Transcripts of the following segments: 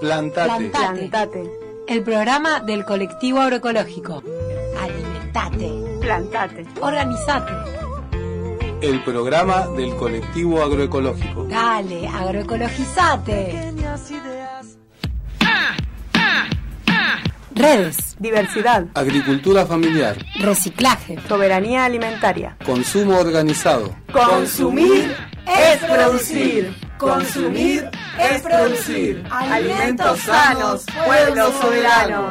Plantate. Plantate. El programa del colectivo agroecológico. Alimentate. Plantate. Organizate. El programa del colectivo agroecológico. Dale, agroecologizate. Redes, Diversidad. Agricultura familiar. reciclaje, Soberanía alimentaria. Consumo organizado. Consumir es producir. Consumir es producir. Alimentos sanos, pueblo soberano.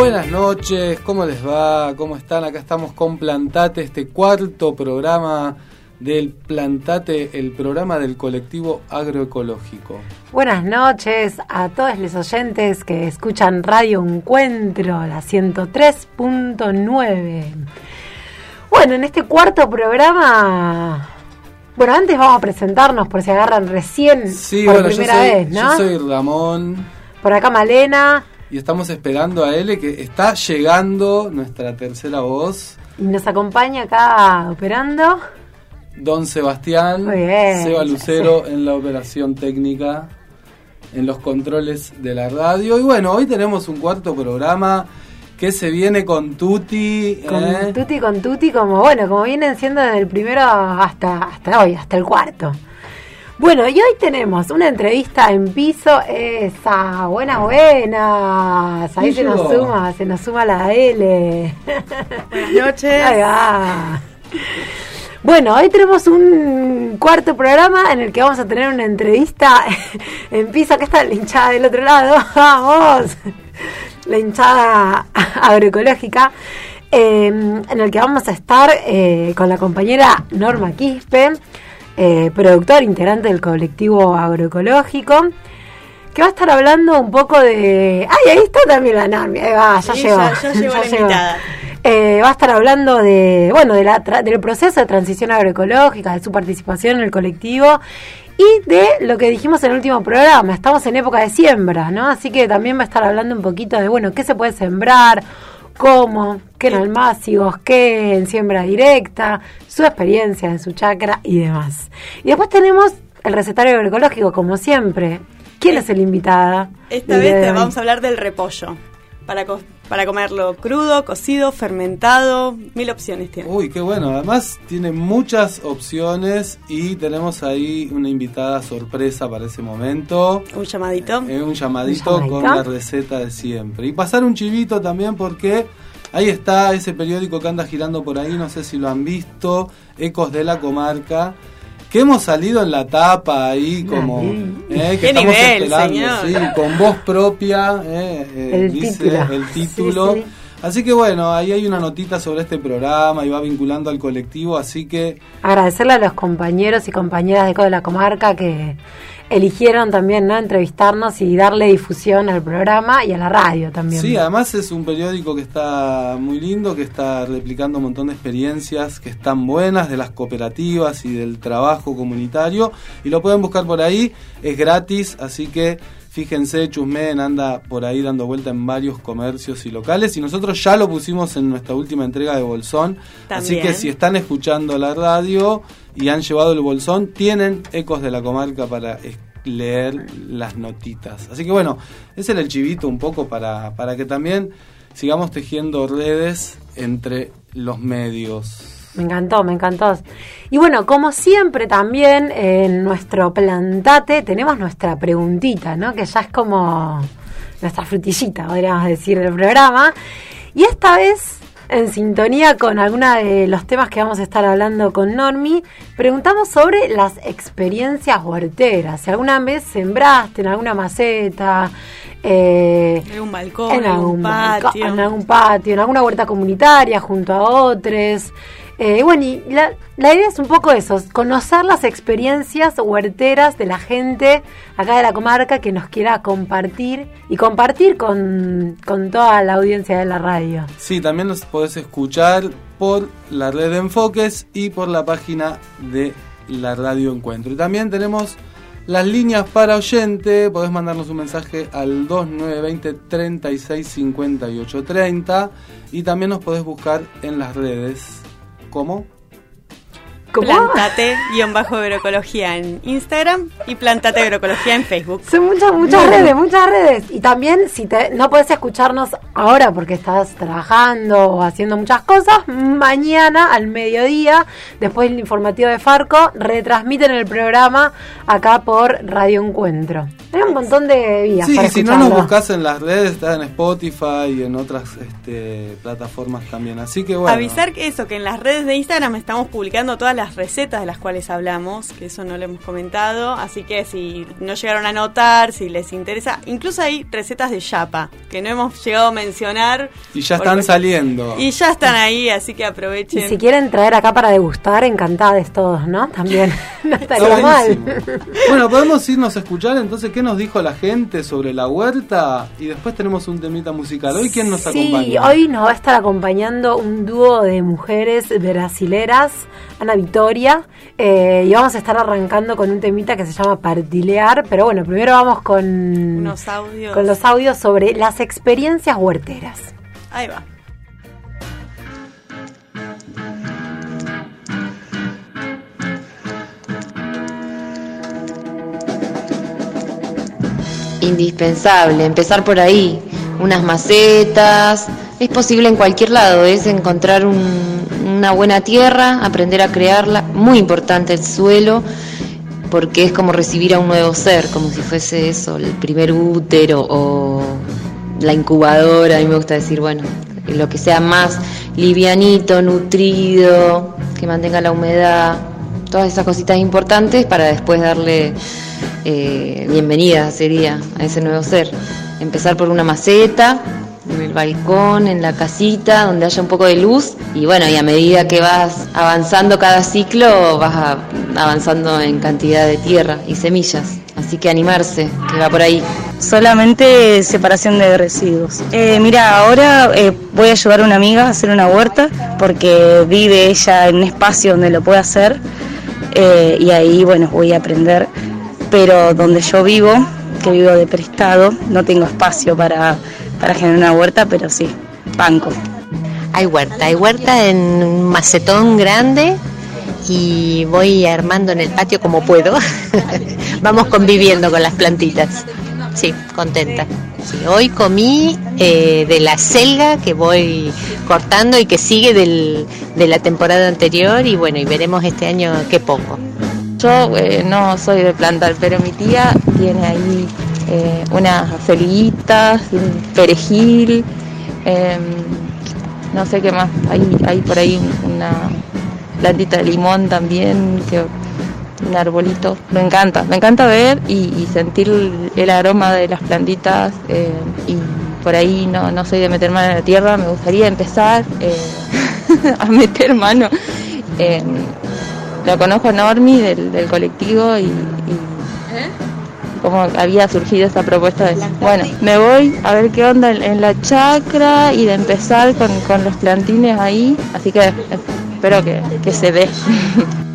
Buenas noches, ¿cómo les va? ¿Cómo están? Acá estamos con Plantate, este cuarto programa del Plantate, el programa del colectivo agroecológico. Buenas noches a todos los oyentes que escuchan Radio Encuentro, la 103.9. Bueno, en este cuarto programa, bueno, antes vamos a presentarnos por si agarran recién Sí, por bueno, yo primera soy, vez, ¿no? yo soy Ramón Por acá Malena y estamos esperando a L que está llegando nuestra tercera voz, y nos acompaña acá operando. Don Sebastián, Muy bien, Seba Lucero en la operación técnica, en los controles de la radio. Y bueno, hoy tenemos un cuarto programa que se viene con Tuti. Con ¿eh? tutti con tutti, como bueno, como vienen siendo desde el primero hasta, hasta hoy, hasta el cuarto. Bueno, y hoy tenemos una entrevista en piso, esa, buenas, buenas, ahí ¿Quién se nos suma, se nos suma la L. Buenas noches. Ahí va. Bueno, hoy tenemos un cuarto programa en el que vamos a tener una entrevista en piso. Acá está la hinchada del otro lado. ¡Vamos! La hinchada agroecológica. eh, en el que vamos a estar eh, con la compañera Norma Quispe, eh, productor integrante del colectivo agroecológico, que va a estar hablando un poco de. ¡Ay, ahí está también la Norma! Ahí va, ya Sí, llegó. ya- ya llegó la invitada. Eh, va a estar hablando de, bueno, de la tra- del proceso de transición agroecológica, de su participación en el colectivo y de lo que dijimos en el último programa. Estamos en época de siembra, ¿no? Así que también va a estar hablando un poquito de, bueno, qué se puede sembrar, cómo, qué en almácigos, qué en siembra directa, su experiencia en su chacra y demás. Y después tenemos el recetario agroecológico, como siempre. ¿Quién es el invitada? Esta vez te vamos a hablar del repollo. Para, para comerlo crudo, cocido, fermentado, mil opciones tiene. Uy, qué bueno. Además tiene muchas opciones y tenemos ahí una invitada sorpresa para ese momento. Un llamadito. Eh, un llamadito ¿Un con la receta de siempre. Y pasar un chivito también porque ahí está ese periódico que anda girando por ahí, no sé si lo han visto, Ecos de la Comarca. Que hemos salido en la tapa ahí como eh, que Qué estamos nivel, esperando, señor. sí, con voz propia, eh, eh, El dice título. el título. Sí, sí. Así que bueno, ahí hay una notita sobre este programa y va vinculando al colectivo, así que agradecerle a los compañeros y compañeras de Codo de la Comarca que eligieron también no entrevistarnos y darle difusión al programa y a la radio también. Sí, además es un periódico que está muy lindo, que está replicando un montón de experiencias que están buenas de las cooperativas y del trabajo comunitario y lo pueden buscar por ahí, es gratis, así que fíjense, Chusmen anda por ahí dando vuelta en varios comercios y locales y nosotros ya lo pusimos en nuestra última entrega de Bolsón, así que si están escuchando la radio y han llevado el Bolsón, tienen ecos de la comarca para leer las notitas. Así que bueno, ese era el chivito un poco para, para que también sigamos tejiendo redes entre los medios. Me encantó, me encantó. Y bueno, como siempre también en nuestro plantate tenemos nuestra preguntita, ¿no? Que ya es como nuestra frutillita, podríamos decir, del programa. Y esta vez en sintonía con alguna de los temas que vamos a estar hablando con Normi, preguntamos sobre las experiencias huerteras. Si alguna vez sembraste en alguna maceta, eh, en algún balcón, en, algún patio. en algún patio, en alguna huerta comunitaria junto a otros. Eh, bueno, y la, idea es un poco eso, conocer las experiencias huerteras de la gente acá de la comarca que nos quiera compartir y compartir con, toda la audiencia de la radio. Sí, también nos podés escuchar por la red de enfoques y por la página de la radio Encuentro. Y también tenemos las líneas para oyente, podés mandarnos un mensaje al 2920 365830 y también nos podés buscar en las redes como ¿Cómo? Plantate-agroecología en Instagram y Plantate Agroecología en Facebook. Son muchas, muchas redes, muchas redes. Y también, si te, no puedes escucharnos ahora porque estás trabajando o haciendo muchas cosas, mañana al mediodía, después del informativo de Farco, retransmiten el programa acá por Radio Encuentro. Hay un montón de vías. Sí, si no nos buscas en las redes, está en Spotify y en otras este, plataformas también. Así que bueno. Avisar que eso, que en las redes de Instagram estamos publicando todas las recetas de las cuales hablamos, que eso no lo hemos comentado. Así que si no llegaron a notar, si les interesa, incluso hay recetas de chapa, que no hemos llegado a mencionar. Y ya están saliendo. Y ya están ahí, así que aprovechen. Y si quieren traer acá para degustar, encantados todos, ¿no? También no estaría mal. bueno, podemos irnos a escuchar entonces qué nos dijo la gente sobre la huerta y después tenemos un temita musical. ¿Hoy quién nos acompaña? Sí, hoy nos va a estar acompañando un dúo de mujeres brasileras, Ana Victoria, eh, y vamos a estar arrancando con un temita que se llama Partilear, pero bueno, primero vamos con, Unos audios. con los audios sobre las experiencias huerteras. Ahí va. indispensable, empezar por ahí, unas macetas, es posible en cualquier lado, es encontrar una buena tierra, aprender a crearla, muy importante el suelo, porque es como recibir a un nuevo ser, como si fuese eso, el primer útero o la incubadora, a mí me gusta decir, bueno, lo que sea más livianito, nutrido, que mantenga la humedad, todas esas cositas importantes para después darle eh, bienvenida sería a ese nuevo ser. Empezar por una maceta, en el balcón, en la casita, donde haya un poco de luz y bueno, y a medida que vas avanzando cada ciclo, vas avanzando en cantidad de tierra y semillas. Así que animarse, que va por ahí. Solamente separación de residuos. Eh, mira, ahora eh, voy a ayudar a una amiga a hacer una huerta porque vive ella en un espacio donde lo puede hacer y ahí, bueno, voy a aprender pero donde yo vivo, que vivo de prestado, no tengo espacio para, generar una huerta, pero sí, banco. Hay huerta, hay huerta en un macetón grande y voy armando en el patio como puedo. Vamos conviviendo con las plantitas. Sí, contenta. hoy comí eh, de la selga que voy cortando y que sigue de la temporada anterior y bueno, y veremos este año qué pongo. Yo eh, no soy de plantar, pero mi tía tiene ahí eh, unas celitas, un perejil, em, no sé qué más. Hay, hay por ahí una plantita de limón también, un arbolito. Me encanta, me encanta ver y, sentir el, aroma de las plantitas eh, y por ahí no, no soy de meter mano en la tierra, me gustaría empezar a meter mano lo conozco a Normi del, colectivo y, como había surgido esta propuesta de, bueno, me voy a ver qué onda en, la chacra y de empezar con, los plantines ahí, así que espero que, que se dé.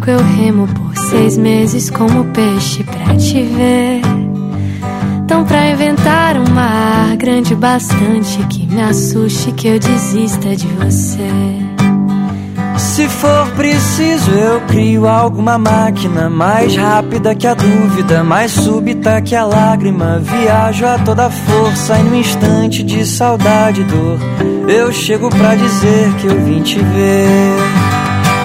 barco, eu remo por seis meses como peixe pra te ver. Então, pra inventar um mar grande bastante que me assuste, que eu desista de você. Se for preciso, eu crio alguma máquina mais rápida que a dúvida, mais súbita que a lágrima. Viajo a toda força e no instante de saudade e dor, eu chego pra dizer que eu vim te ver.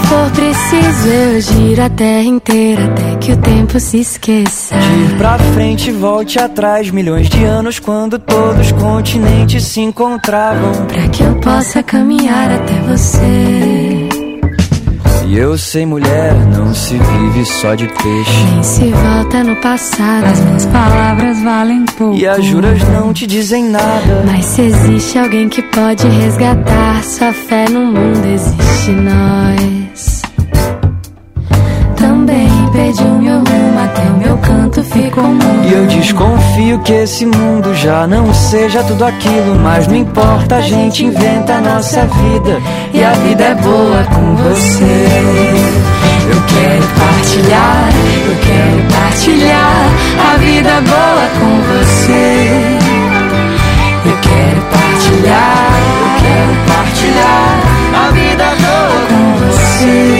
Se for preciso, eu giro a terra inteira até que o tempo se esqueça. De ir pra frente, volte atrás, milhões de anos quando todos os continentes se encontravam. Pra que eu possa caminhar até você. E eu sei, mulher, não se vive só de peixe. Nem se volta no passado, as minhas palavras valem pouco. E as juras não te dizem nada. Mas se existe alguém que pode resgatar sua fé no mundo, existe nós. O meu rumo, até o meu canto ficou mudo. E eu desconfio que esse mundo já não seja tudo aquilo. Mas não importa, a gente inventa a nossa vida. E a vida é boa com você. Eu quero partilhar, eu quero partilhar a vida boa com você. Eu quero partilhar, eu quero partilhar a vida boa com você.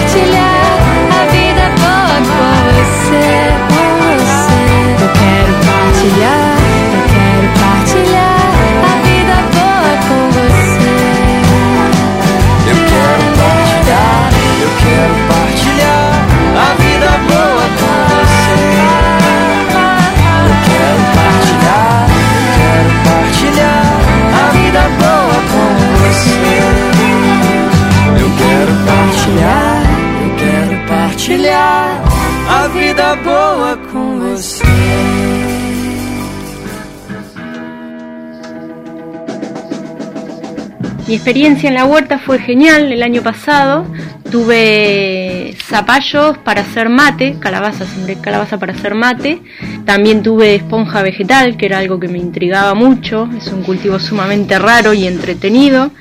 Mi experiencia en la huerta fue genial el año pasado. Tuve zapallos para hacer mate, calabaza, sembré calabaza para hacer mate. También tuve esponja vegetal, que era algo que me intrigaba mucho. Es un cultivo sumamente raro y entretenido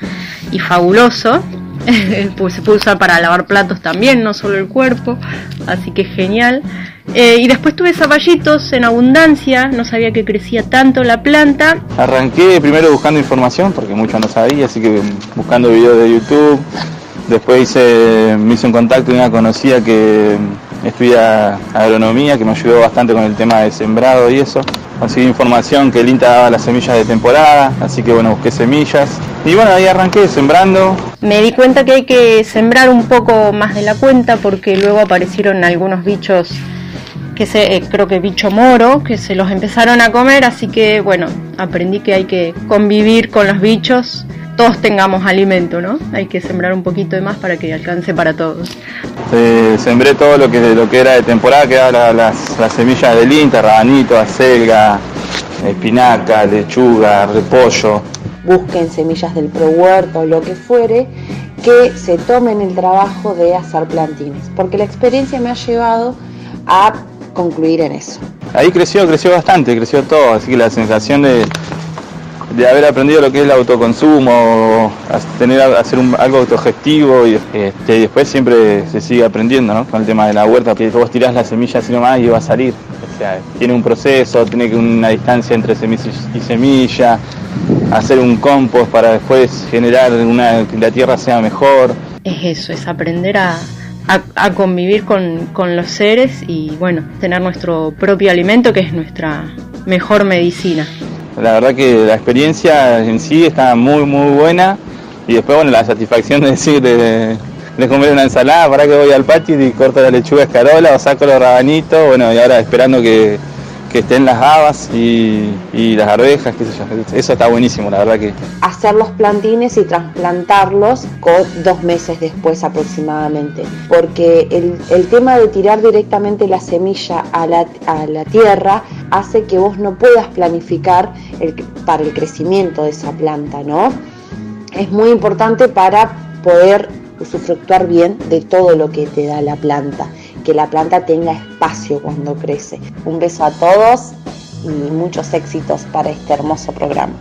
y fabuloso. pues se puede usar para lavar platos también, no solo el cuerpo. Así que genial. Eh, y después tuve zapallitos en abundancia, no sabía que crecía tanto la planta. Arranqué primero buscando información, porque mucho no sabía, así que buscando videos de YouTube. Después hice, me hice un contacto con una conocida que estudia agronomía, que me ayudó bastante con el tema de sembrado y eso. Conseguí información que el INTA daba las semillas de temporada, así que bueno, busqué semillas. Y bueno, ahí arranqué sembrando. Me di cuenta que hay que sembrar un poco más de la cuenta porque luego aparecieron algunos bichos que se, eh, creo que bicho moro, que se los empezaron a comer, así que bueno, aprendí que hay que convivir con los bichos, todos tengamos alimento, ¿no? Hay que sembrar un poquito de más para que alcance para todos. Eh, sembré todo lo que, lo que era de temporada, que eran la- las, las semillas del INTA, rabanito, acelga, espinaca, lechuga, repollo. busquen semillas del prohuerto o lo que fuere, que se tomen el trabajo de hacer plantines, porque la experiencia me ha llevado a concluir en eso. Ahí creció, creció bastante, creció todo, así que la sensación de, de haber aprendido lo que es el autoconsumo, tener hacer un- algo autogestivo y este, y después siempre se sigue aprendiendo, ¿no? Con el tema de la huerta, que vos tirás la semilla así nomás y va a salir. O sea, tiene un proceso, tiene una distancia entre semilla y semilla, hacer un compost para después generar una, que la tierra sea mejor. Es eso, es aprender a, a- a convivir con, con los seres y bueno, tener nuestro propio alimento que es nuestra mejor medicina. La verdad que la experiencia en sí está muy muy buena. Y después bueno la satisfacción de decir de, de comer una ensalada, para que voy al patio y corto la lechuga escarola o saco los rabanitos, bueno y ahora esperando que, que estén las habas y, las arvejas, qué sé yo, eso está buenísimo, la verdad que Hacer los plantines y trasplantarlos con dos meses después aproximadamente, porque el, tema de tirar directamente la semilla a la, tierra hace que vos no puedas planificar para el crecimiento de esa planta, ¿no? Es muy importante para poder usufructuar bien de todo lo que te da la planta, que la planta tenga espacio cuando crece. Un beso a todos y muchos éxitos para este hermoso programa.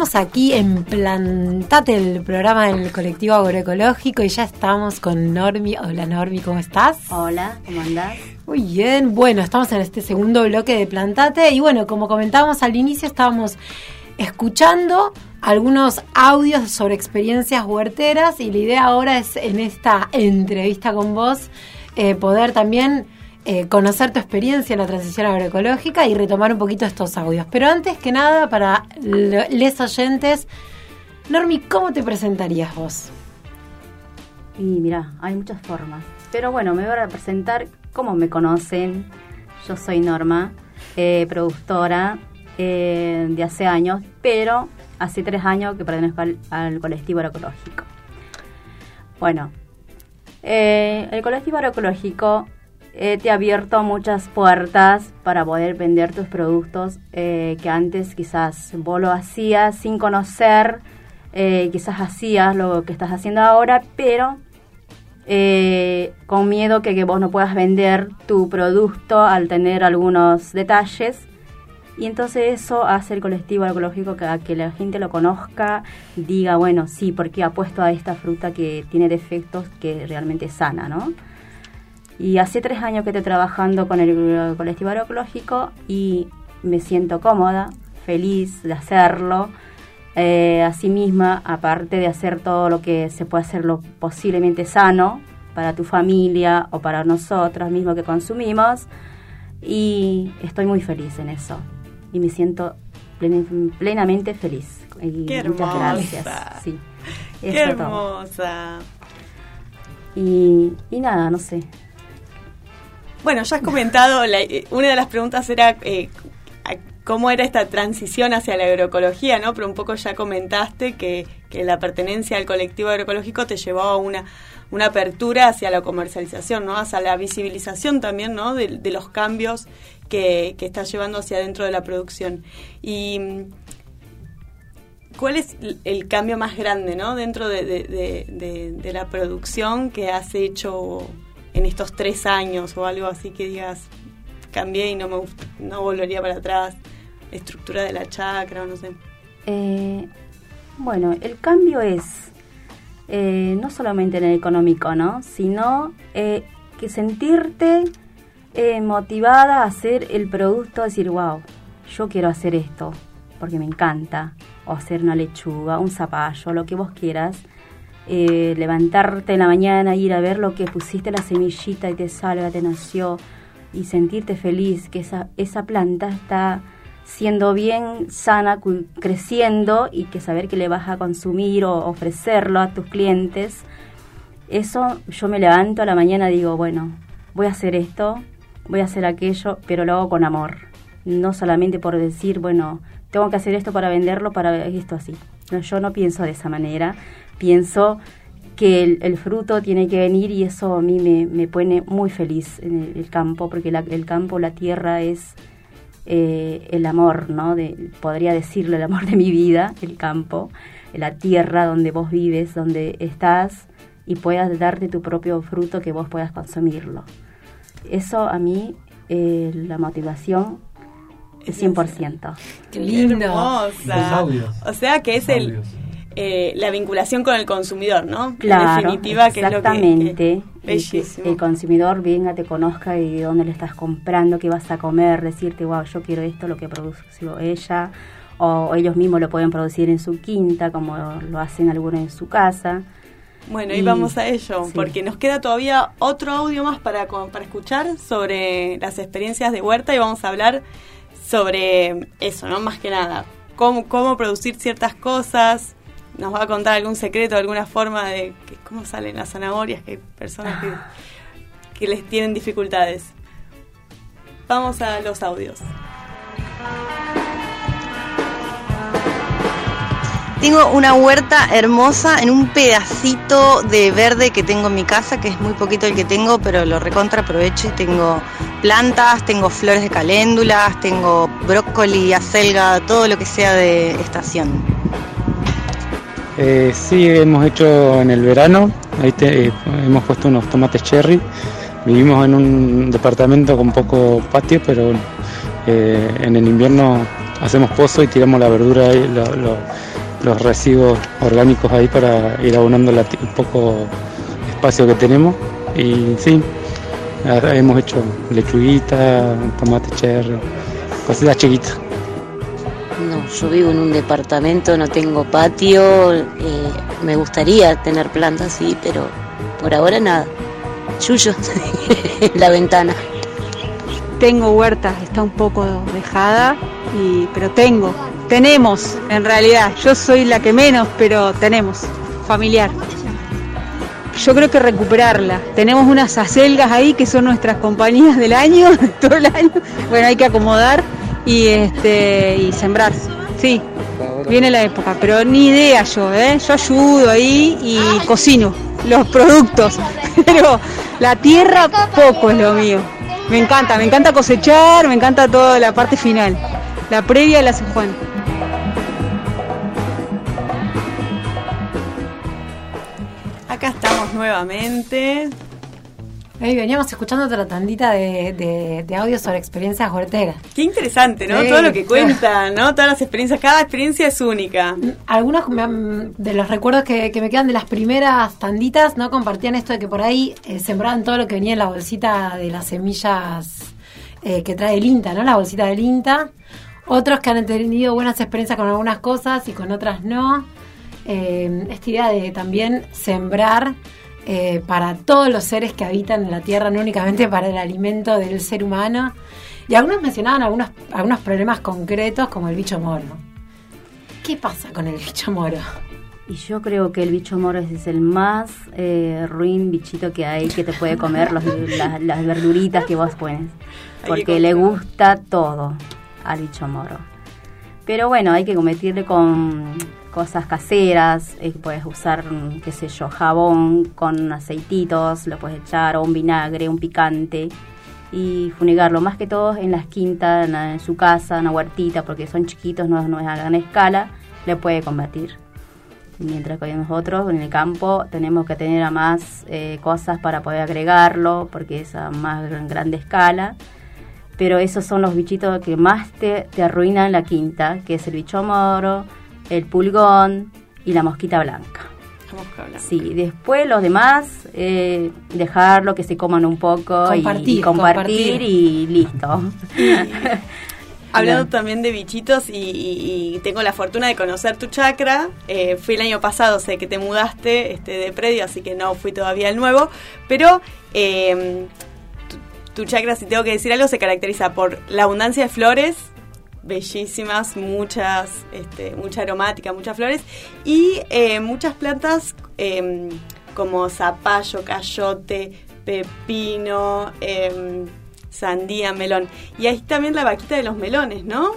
Seguimos aquí en Plantate, el programa del colectivo agroecológico, y ya estamos con Normi. Hola Normi, ¿cómo estás? Hola, ¿cómo andás? Muy bien, bueno, estamos en este segundo bloque de Plantate, y bueno, como comentábamos al inicio, estábamos escuchando algunos audios sobre experiencias huerteras, y la idea ahora es en esta entrevista con vos eh, poder también eh, conocer tu experiencia en la transición agroecológica y retomar un poquito estos audios. Pero antes que nada, para les oyentes, Normi, ¿cómo te presentarías vos? Y mira, hay muchas formas. Pero bueno, me voy a presentar cómo me conocen. Yo soy Norma, eh, productora eh, de hace años, pero hace tres años que pertenezco al, colectivo agroecológico. Bueno, el colectivo agroecológico te ha abierto muchas puertas para poder vender tus productos eh, que antes quizás vos lo hacías sin conocer, eh, quizás hacías lo que estás haciendo ahora, pero eh, con miedo que, que vos no puedas vender tu producto al tener algunos detalles Y entonces eso hace el colectivo agroecológico que, la gente lo conozca, diga, bueno, sí, porque apuesto a esta fruta que tiene defectos que realmente sana, ¿no? Y hace tres años que estoy trabajando con el colectivo agroecológico y me siento cómoda, feliz de hacerlo. Eh, misma, aparte de hacer todo lo que se puede hacer lo posiblemente sano para tu familia o para nosotros mismos que consumimos. Y estoy muy feliz en eso. Y me siento plen- plenamente feliz. Y Qué muchas gracias. hermosa. Sí, Qué hermosa. Y, y nada, no sé. Bueno, ya has comentado, eh, una de las preguntas era eh, cómo era esta transición hacia la agroecología, ¿no? Pero un poco ya comentaste que, que la pertenencia al colectivo agroecológico te llevó a una, una apertura hacia la comercialización, ¿no? Hacia la visibilización también, ¿no? De, los cambios que, que estás llevando hacia dentro de la producción. Y ¿Cuál es el- cambio más grande, ¿no? Dentro de, de- de- de- de la producción que has hecho en estos tres años o algo así que digas, cambié y no me gust- no volvería para atrás, estructura de la chacra, o no sé. Eh, bueno, el cambio es eh, no solamente en el económico, ¿no? Sino eh, que sentirte motivada a hacer el producto, decir, wow, yo quiero hacer esto porque me encanta, o hacer una lechuga, un zapallo, lo que vos quieras. Eh, levantarte en la mañana, ir a ver lo que pusiste la semillita y te salga, te nació, y sentirte feliz que esa, esa planta está siendo bien sana, creciendo y que saber que le vas a consumir o ofrecerlo a tus clientes. Eso yo me levanto a la mañana y digo, bueno, voy a hacer esto, voy a hacer aquello, pero lo hago con amor. No solamente por decir, bueno, tengo que hacer esto para venderlo, para esto así. No, yo no pienso de esa manera. Pienso que el, el fruto tiene que venir y eso a mí me, me pone muy feliz en el, el campo, porque la- el campo, la tierra es eh, el amor, ¿no? De, podría decirlo, el amor de mi vida, el campo, la tierra donde vos vives, donde estás y puedas darte tu propio fruto que vos puedas consumirlo. Eso a mí, eh, la motivación es 100%. Qué lindo. Los Hermosa. O sea que es el eh, la vinculación con el consumidor, ¿no? Claro, en definitiva, que es lo que- exactamente. que, que el consumidor venga, te conozca y de dónde le estás comprando, qué vas a comer, decirte, wow, yo quiero esto, lo que produjo ella, o ellos mismos lo pueden producir en su quinta, como lo hacen algunos en su casa. Bueno, y Y- vamos a ello, sí. porque nos queda todavía otro audio más para, para escuchar sobre las experiencias de huerta y vamos a hablar sobre eso, ¿no? Más que nada, cómo, cómo producir ciertas cosas. Nos va a contar algún secreto, alguna forma de que, cómo salen las zanahorias, que hay personas que, que les tienen dificultades. Vamos a los audios. Tengo una huerta hermosa en un pedacito de verde que tengo en mi casa, que es muy poquito el que tengo, pero lo recontra aprovecho y tengo plantas, tengo flores de caléndulas, tengo brócoli, acelga, todo lo que sea de estación. Eh, sí, hemos hecho en el verano, ahí te- eh, hemos puesto unos tomates cherry. Vivimos en un departamento con poco patio, pero eh, en el invierno hacemos pozo y tiramos la verdura, lo- lo- los residuos orgánicos ahí para ir abonando el poco espacio que tenemos. Y sí, hemos hecho lechuguita, tomate cherry, cositas chiquitas. No, yo vivo en un departamento, no tengo patio, eh, me gustaría tener plantas, sí, pero por ahora nada. Yuyo, en la ventana. Tengo huerta, está un poco dejada, y, pero tengo, tenemos en realidad. Yo soy la que menos, pero tenemos, familiar. Yo creo que recuperarla. Tenemos unas acelgas ahí que son nuestras compañías del año, todo el año. Bueno, hay que acomodar y este y sembrar. Sí, viene la época, pero ni idea yo, ¿eh? Yo ayudo ahí y cocino los productos, pero la tierra poco es lo mío. Me encanta, me encanta cosechar, me encanta toda la parte final. La previa la hace Juan. Acá estamos nuevamente. Veníamos escuchando otra tandita de, de, de audio sobre experiencias huerteras. Qué interesante, ¿no? Sí, Todo lo que cuentan, ¿no? Todas las experiencias, cada experiencia es única. Algunos me de los recuerdos que, que me quedan de las primeras tanditas, ¿no? Compartían esto de que por ahí eh, sembraban todo lo que venía en la bolsita de las semillas eh, que trae el INTA, ¿no? La bolsita del INTA. Otros que han tenido buenas experiencias con algunas cosas y con otras no. Eh, esta idea de también sembrar eh, para todos los seres que habitan en la Tierra, no únicamente para el alimento del ser humano. Y algunos mencionaban algunos, algunos problemas concretos como el bicho moro. ¿Qué pasa con el bicho moro? Y yo creo que el bicho moro es el más eh, ruin bichito que hay que te puede comer los- las, las verduritas que vos pones. Porque le gusta todo al bicho moro. Pero bueno, hay que combatirle con cosas caseras. eh, puedes usar, mm, qué sé yo, jabón con aceititos, lo puedes echar, o un vinagre, un picante. Y fumigarlo, más que todo en las quintas, en, la- en su casa, en la huertita, porque son chiquitos, no, no es a gran escala, le puede combatir. Mientras que nosotros en el campo tenemos que tener a más eh, cosas para poder agregarlo, porque es a más gran, grande escala. Pero esos son los bichitos que más te, te arruinan la quinta, que es el bicho moro, el pulgón y la mosquita blanca. Sí, después los demás, eh, dejarlo que se coman un poco Compartir, y, compartir, compartir. y listo. Hablando también de bichitos y, y- y tengo la fortuna de conocer tu chakra. Eh, fui el año pasado, sé que te mudaste este, de predio, así que no fui todavía el nuevo. Pero eh, tu, tu chakra, si tengo que decir algo, se caracteriza por la abundancia de flores, bellísimas, muchas, este, mucha aromática, muchas flores, y eh, muchas plantas eh, como zapallo, cayote, pepino, em, sandía, melón. Y ahí también la vaquita de los melones, ¿no?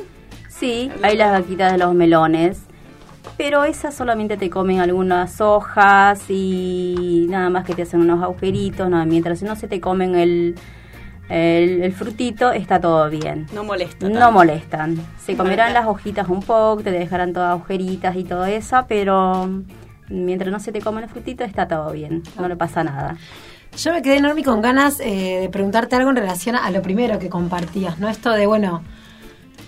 Sí, hay las vaquitas de los melones, pero esas solamente te comen algunas hojas y nada más que te hacen unos agujeritos, nada, mientras no se te comen el, el, el frutito, está todo bien. No molesta. No molestan. Se comerán las hojitas un poco, te dejarán todas agujeritas y todo eso, pero mientras no se te comen el frutito, está todo bien, no le pasa nada. Yo me quedé enorme con ganas eh, de preguntarte algo en relación a lo primero que compartías, ¿no? Esto de, bueno,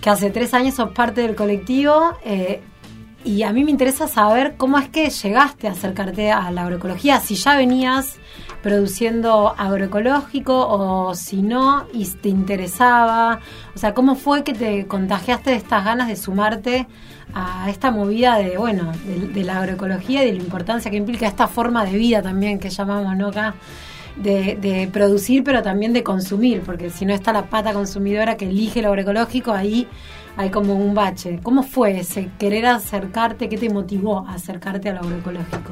que hace tres años sos parte del colectivo eh, y a mí me interesa saber cómo es que llegaste a acercarte a la agroecología, si ya venías produciendo agroecológico o si no y te interesaba, o sea, cómo fue que te contagiaste de estas ganas de sumarte a esta movida de, bueno, de, la agroecología y de la importancia que implica esta forma de vida también que llamamos, ¿no? Acá de, de producir, pero también de consumir, porque si no está la pata consumidora que elige lo agroecológico, ahí hay como un bache. ¿Cómo fue ese querer acercarte? ¿Qué te motivó a acercarte a lo agroecológico?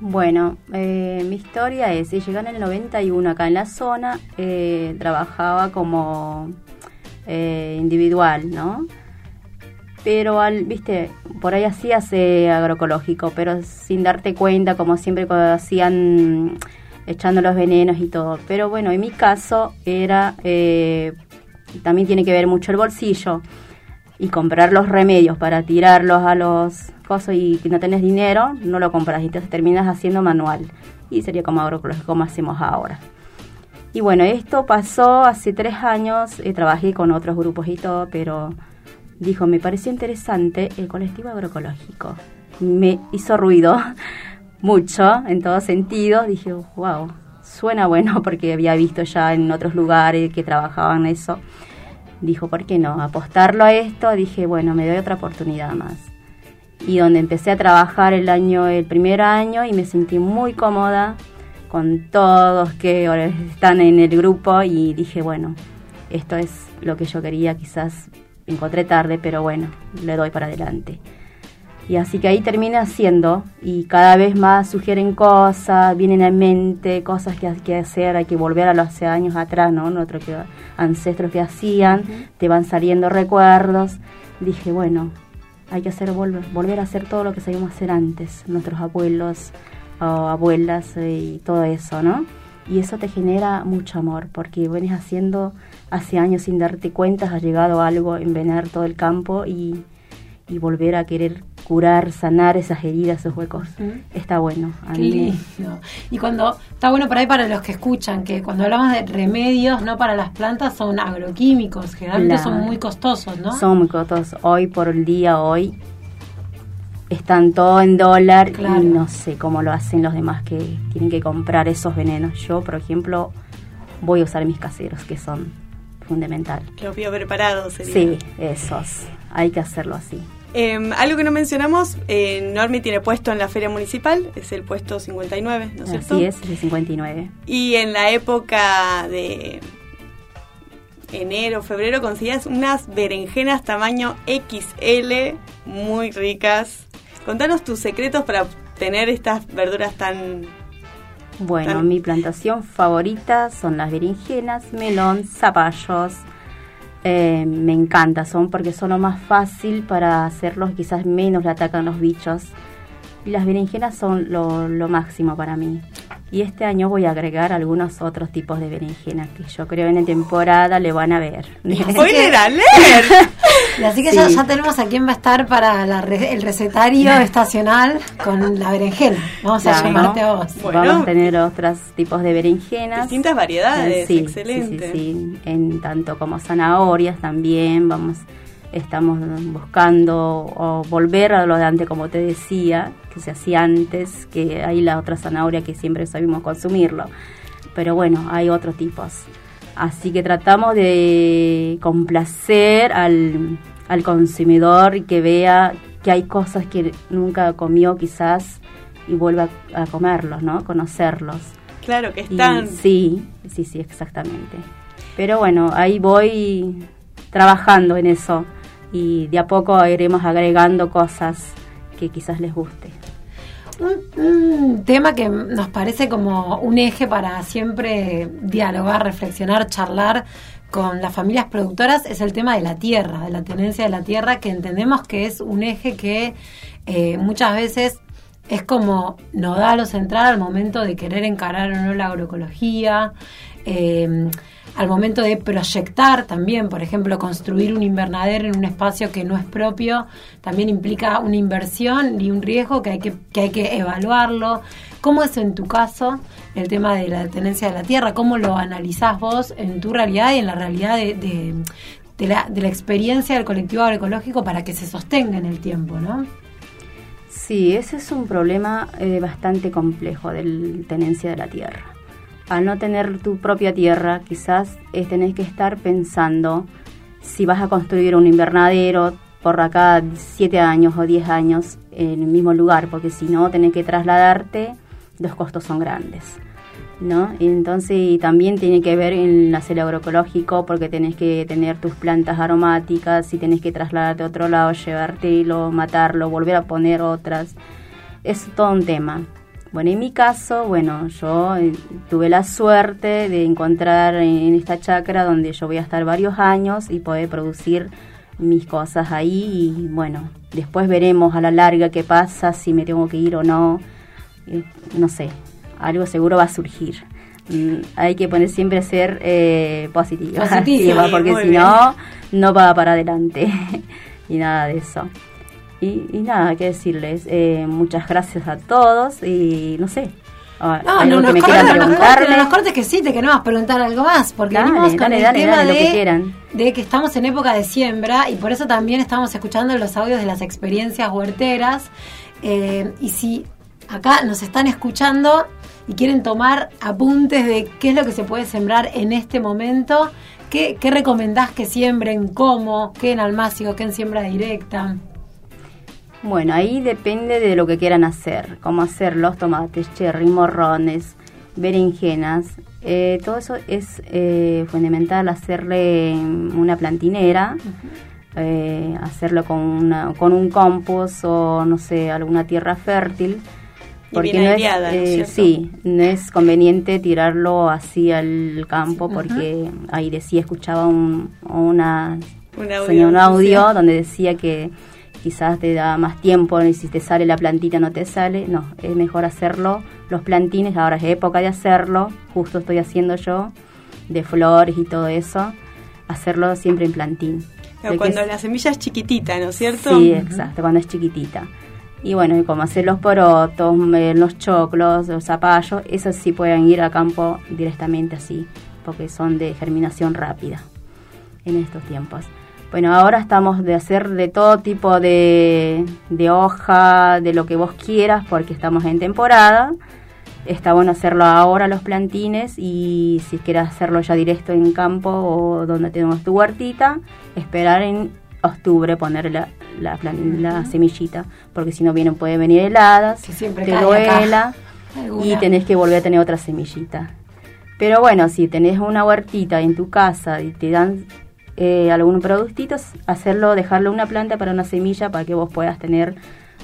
Bueno, eh, mi historia es, llegué en el 91 acá en la zona, eh, trabajaba como eh, individual, ¿no? Pero, al, viste, por ahí hacías agroecológico, pero sin darte cuenta, como siempre hacían echando los venenos y todo. Pero bueno, en mi caso era, eh, también tiene que ver mucho el bolsillo y comprar los remedios para tirarlos a los cosas y que no tenés dinero, no lo compras y entonces terminas haciendo manual. Y sería como agroecológico como hacemos ahora. Y bueno, esto pasó hace tres años, eh, trabajé con otros grupos y todo, pero dijo, me pareció interesante el colectivo agroecológico. Me hizo ruido mucho en todo sentido. Dije, wow, suena bueno porque había visto ya en otros lugares que trabajaban eso. Dijo, ¿por qué no? Apostarlo a esto, dije, bueno, me doy otra oportunidad más. Y donde empecé a trabajar el año, el primer año, y me sentí muy cómoda con todos que están en el grupo y dije, bueno, esto es lo que yo quería, quizás encontré tarde, pero bueno, le doy para adelante. Y así que ahí terminé haciendo y cada vez más sugieren cosas, vienen a mente cosas que hay que hacer, hay que volver a los hace años atrás, ¿no? Nuestros que, ancestros que hacían, te van saliendo recuerdos. Dije, bueno, hay que hacer volver, volver a hacer todo lo que sabíamos hacer antes, nuestros abuelos o abuelas eh, y todo eso, ¿no? Y eso te genera mucho amor, porque vienes haciendo hace años sin darte cuenta, has llegado a algo, envenenar todo el campo y, y volver a querer curar, sanar esas heridas, esos huecos. Está bueno. A Qué mí- lindo. Y cuando, está bueno por ahí para los que escuchan, que cuando hablamos de remedios, no para las plantas, son agroquímicos, generalmente son muy costosos, ¿no? Son muy costosos. Hoy por el día, hoy, están todo en dólar Claro. y no sé cómo lo hacen los demás que tienen que comprar esos venenos. Yo, por ejemplo, voy a usar mis caseros, que son fundamental. Los vio preparados sería. Sí, esos. Hay que hacerlo así. Eh, algo que no mencionamos, eh, Normi tiene puesto en la feria municipal, es el puesto 59, ¿no es cierto? Así es, el 59. Y en la época de enero, febrero, conseguías unas berenjenas tamaño XL muy ricas. Contanos tus secretos para obtener estas verduras tan... Bueno, Tan- mi plantación favorita son las berenjenas, melón, zapallos. Eh, me encanta, son porque son lo más fácil para hacerlos, quizás menos le atacan los bichos. Y las berenjenas son lo, lo máximo para mí. Y este año voy a agregar algunos otros tipos de berenjenas que yo creo en la temporada le van a ver. ¡Spoiler alert! Y así que Sí. ya, ya tenemos a quién va a estar para la re- el recetario estacional con la berenjena. Vamos a llamarte a vos. Vamos a tener otros tipos de berenjenas. Distintas variedades, Sí, excelente. Sí, sí, sí. En tanto como zanahorias también, vamos, estamos buscando o volver a lo de antes, como te decía, que se hacía antes, que hay la otra zanahoria que siempre sabemos consumirlo. Pero bueno, hay otros tipos. Así que tratamos de complacer al, al consumidor y que vea que hay cosas que nunca comió quizás y vuelva a comerlos, ¿no? Conocerlos. Claro que Y están... sí, sí, sí, exactamente. Pero bueno, ahí voy trabajando en eso y de a poco iremos agregando cosas que quizás les guste. Un, tema que nos parece como un eje para siempre dialogar, reflexionar, charlar con las familias productoras es el tema de la tierra, de la tenencia de la tierra, que entendemos que es un eje que eh, muchas veces es como nodal o central al momento de querer encarar o no la agroecología, eh, al momento de proyectar también, por ejemplo, construir un invernadero en un espacio que no es propio, también implica una inversión y un riesgo que hay que, que, hay que evaluarlo. ¿Cómo es en tu caso el tema de la tenencia de la tierra? ¿Cómo lo analizás vos en tu realidad y en la realidad de, de, la, de la experiencia del colectivo agroecológico para que se sostenga en el tiempo, ¿no? Sí, ese es un problema eh, bastante complejo de la tenencia de la tierra. Al no tener tu propia tierra, quizás eh, tenés que estar pensando si vas a construir un invernadero por acá 7 años o 10 años en el mismo lugar, porque si no, tenés que trasladarte, los costos son grandes. ¿no? Entonces también tiene que ver en hacer agroecológico porque tenés que tener tus plantas aromáticas y tenés que trasladarte a otro lado, llevártelo, matarlo, volver a poner otras. Es todo un tema. Bueno, en mi caso, bueno, yo eh, tuve la suerte de encontrar en esta chacra donde yo voy a estar varios años y poder producir mis cosas ahí y bueno, después veremos a la larga qué pasa, si me tengo que ir o no, eh, no sé, algo seguro va a surgir. Mm, hay que poner siempre a ser eh, positiva, Positiva, porque si no, no va para adelante. Y nada de eso. Y, y nada, que decirles, eh, muchas gracias a todos y no sé, No, no, que nos me cortes, nos cortes, nos cortes que sí, te queremos preguntar algo más, porque Dale, venimos con dale, el dale, tema de, que quieran. de que estamos en época de siembra y por eso también estamos escuchando los audios de las experiencias huerteras. Eh, y si acá nos están escuchando y quieren tomar apuntes de qué es lo que se puede sembrar en este momento, ¿qué, qué recomendás que siembren? ¿Cómo? ¿Qué en almácigo? ¿Qué en siembra directa? Bueno, ahí depende de lo que quieran hacer, cómo hacer los tomates, cherry, morrones, berenjenas. Eh, todo eso es eh, fundamental hacerle una plantinera, eh, hacerlo con, una, con un compost o no sé, alguna tierra fértil. Bien no aireada, ¿no es cierto? sí, no es conveniente tirarlo así al campo porque ahí decía, escuchaba un, una, Un audio, señor, un audio sí. donde decía que quizás te da más tiempo y si te sale la plantita no te sale. No, es mejor hacerlo. Los plantines, ahora es época de hacerlo. Justo estoy haciendo yo, de flores y todo eso. Hacerlo siempre en plantín. Pero cuando es- la semilla es chiquitita, ¿no es cierto? Sí, exacto, cuando es chiquitita. Y bueno, y como hacer los porotos, eh, los choclos, los zapallos, esos sí pueden ir a campo directamente así, porque son de germinación rápida en estos tiempos. Bueno, ahora estamos de hacer de todo tipo de, de hoja, de lo que vos quieras, porque estamos en temporada. Está bueno hacerlo ahora los plantines y si quieres hacerlo ya directo en campo o donde tenemos tu huertita, esperar en octubre poner la, la, semillita, porque si no vienen puede venir heladas, siempre te duela y tenés que volver a tener otra semillita. Pero bueno, si tenés una huertita en tu casa y te dan eh, algún productito, hacerlo, dejarlo una planta para una semilla para que vos puedas tener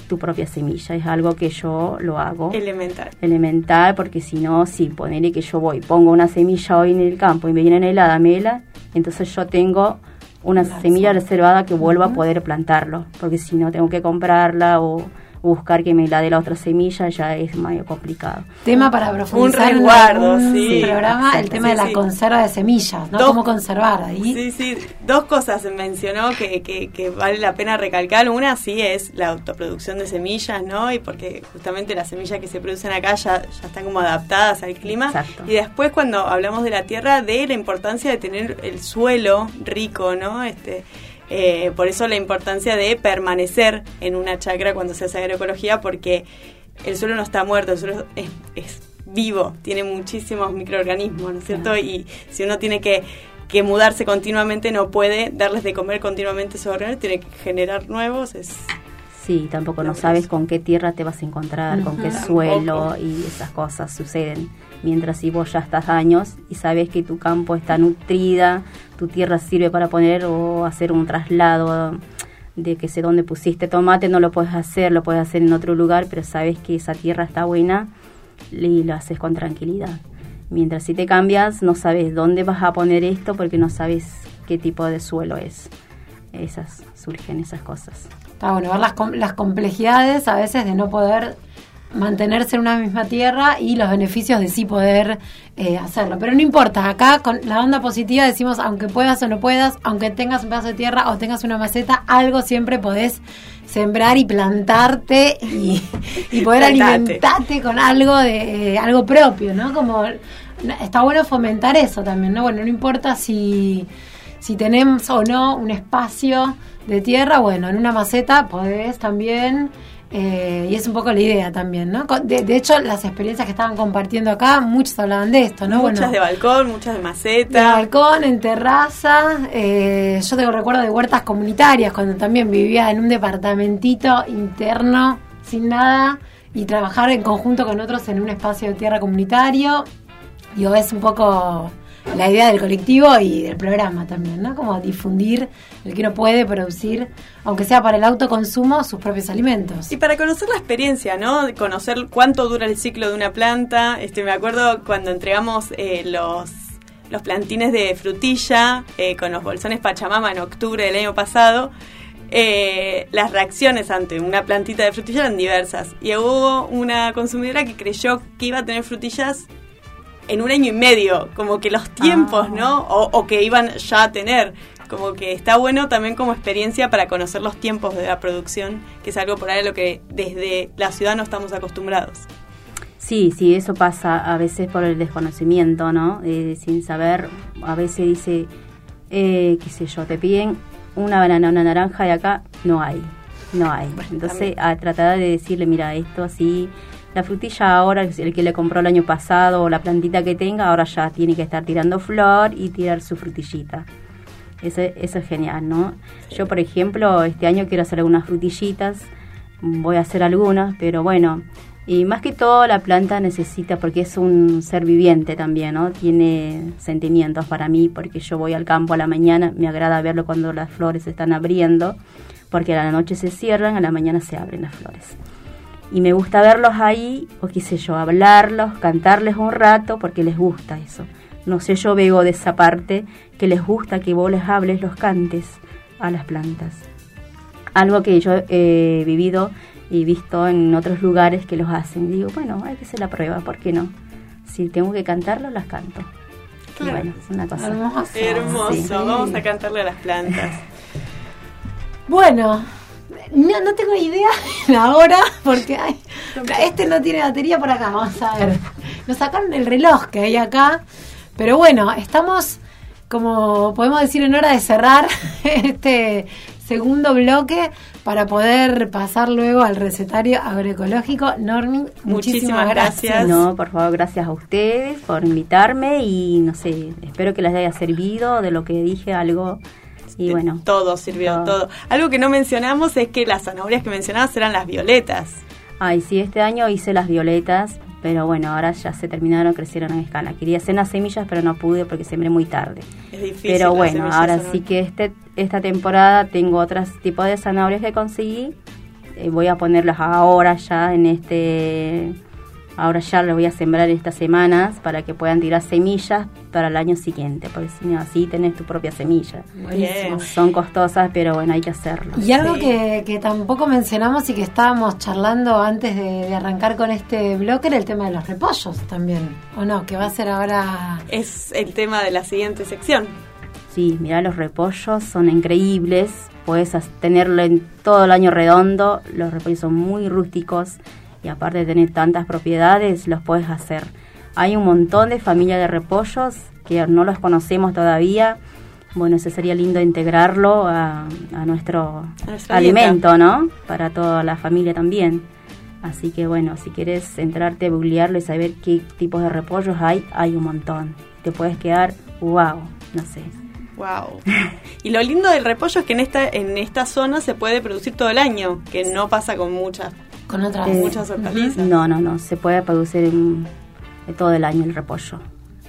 tu propia semilla. Es algo que yo lo hago. Elemental. Elemental, porque si no, si ponele que yo voy, pongo una semilla hoy en el campo y me viene helada, mela, entonces yo tengo una semilla reservada que vuelva a poder plantarlo, porque si no tengo que comprarla o buscar que me la dé la otra semilla, ya es medio complicado. Tema para profundizar Un resguardo, en sí. programa, el tema sí, de la sí. conserva de semillas, ¿no? Dos- Cómo conservar ahí. Sí, sí, dos cosas mencionó que, que, que vale la pena recalcar. Una sí es la autoproducción de semillas, ¿no? Y porque justamente las semillas que se producen acá ya, ya están como adaptadas al clima. Exacto. Y después cuando hablamos de la tierra, de la importancia de tener el suelo rico, ¿no? Este, eh, por eso la importancia de permanecer en una chacra cuando se hace agroecología, porque el suelo no está muerto, el suelo es, es vivo, tiene muchísimos microorganismos, ¿no es cierto? Y si uno tiene que, que mudarse continuamente, no puede darles de comer continuamente esos organismos, tiene que generar nuevos, es Sí, tampoco no sabes con qué tierra te vas a encontrar, con qué suelo y esas cosas suceden. Mientras si vos ya estás años y sabes que tu campo está nutrida, tu tierra sirve para poner o hacer un traslado de que sé dónde pusiste tomate, no lo puedes hacer, lo puedes hacer en otro lugar, pero sabes que esa tierra está buena y lo haces con tranquilidad. Mientras si te cambias, no sabes dónde vas a poner esto porque no sabes qué tipo de suelo es. Esas surgen esas cosas. Está bueno ver las, las complejidades a veces de no poder mantenerse en una misma tierra y los beneficios de sí poder eh, hacerlo. Pero no importa, acá con la onda positiva decimos, aunque puedas o no puedas, aunque tengas un pedazo de tierra o tengas una maceta, algo siempre podés sembrar y plantarte y, y poder alimentarte con algo de eh, algo propio, ¿no? Como está bueno fomentar eso también, ¿no? Bueno, no importa si si tenemos o no un espacio de tierra, bueno, en una maceta podés también, eh, y es un poco la idea también, ¿no? De, de hecho, las experiencias que estaban compartiendo acá, muchos hablaban de esto, ¿no? muchas bueno, de balcón, muchas de de maceta. balcón, en terraza. eh, yo tengo recuerdo de huertas comunitarias cuando también vivía en un departamentito interno, sin nada, y trabajar en conjunto con otros en un espacio de tierra comunitario. Digo, es un poco la idea del colectivo y del programa también, ¿no? Como difundir el que uno puede producir, aunque sea para el autoconsumo, sus propios alimentos. Y para conocer la experiencia, ¿no? Conocer cuánto dura el ciclo de una planta. Este, me acuerdo cuando entregamos eh, los, los plantines de frutilla eh, con los bolsones Pachamama en octubre del año pasado. eh, las reacciones ante una plantita de frutilla eran diversas. Y hubo una consumidora que creyó que iba a tener frutillas en un año y medio, como que los tiempos, ¿no? O, o que iban ya a tener. Como que está bueno también como experiencia para conocer los tiempos de la producción, que es algo por ahí a lo que desde la ciudad no estamos acostumbrados. Sí, sí, eso pasa a veces por el desconocimiento, ¿no? Eh, sin saber, a veces dice, eh, qué sé yo, te piden una banana, una naranja y acá no hay, no hay. Entonces, a tratar de decirle, mira, esto así, la frutilla ahora, el que le compró el año pasado o la plantita que tenga, ahora ya tiene que estar tirando flor y tirar su frutillita. Eso, eso es genial, ¿no? Yo, por ejemplo, este año quiero hacer algunas frutillitas, voy a hacer algunas, pero bueno, y más que todo la planta necesita, porque es un ser viviente también, ¿no? Tiene sentimientos para mí, porque yo voy al campo a la mañana, me agrada verlo cuando las flores se están abriendo, porque a la noche se cierran, a la mañana se abren las flores. Y me gusta verlos ahí, o qué sé yo, hablarlos, cantarles un rato, porque les gusta eso. No sé, yo veo de esa parte que les gusta que vos les hables, los cantes a las plantas. Algo que yo he vivido y visto en otros lugares que los hacen. Digo, bueno, hay que hacer la prueba, ¿por qué no? Si tengo que cantarlo, las canto. Y Claro. Bueno, es una cosa. Hermoso. Hermoso, Sí. vamos a cantarle a las plantas. Bueno, no, no tengo idea ahora porque ay, este no tiene batería por acá. Vamos a ver. Nos sacaron el reloj que hay acá. Pero bueno, estamos, como podemos decir, en hora de cerrar este segundo bloque para poder pasar luego al recetario agroecológico. Normi, muchísimas, gracias. No, por favor, gracias a ustedes por invitarme y no sé, espero que les haya servido de lo que dije algo. Y bueno, Todo sirvió, todo. Algo que no mencionamos es que las zanahorias que mencionabas eran las violetas. Ay, sí, este año hice las violetas, pero bueno, ahora ya se terminaron, crecieron en escala. Quería hacer las semillas, pero no pude porque sembré muy tarde. Es difícil. Pero bueno, ahora son- sí que este esta temporada tengo otros tipos de zanahorias que conseguí. Eh, voy a ponerlas ahora ya en este... Ahora ya las voy a sembrar estas semanas para que puedan tirar semillas para el año siguiente, porque si no, así tenés tu propia semilla. Buenísimo. Son costosas, pero bueno, hay que hacerlo. Y algo que, que tampoco mencionamos y que estábamos charlando antes de, de arrancar con este bloque era el tema de los repollos también, ¿o no? Que va a ser ahora... Es el tema de la siguiente sección. Sí, mira, los repollos son increíbles. Puedes tenerlo en todo el año redondo. Los repollos son muy rústicos y aparte de tener tantas propiedades, los puedes hacer. Hay un montón de familias de repollos que no los conocemos todavía. Bueno, eso sería lindo integrarlo a, a nuestro A alimento, dieta. ¿no? Para toda la familia también. Así que bueno, si quieres entrarte, googlearlo y saber qué tipos de repollos hay, hay un montón. Te puedes quedar, wow, no sé. Wow. Y lo lindo del repollo es que en esta en esta zona se puede producir todo el año, que no pasa con muchas con otras Eh, muchas hortalizas. No, no, no. Se puede producir en- todo el año el repollo.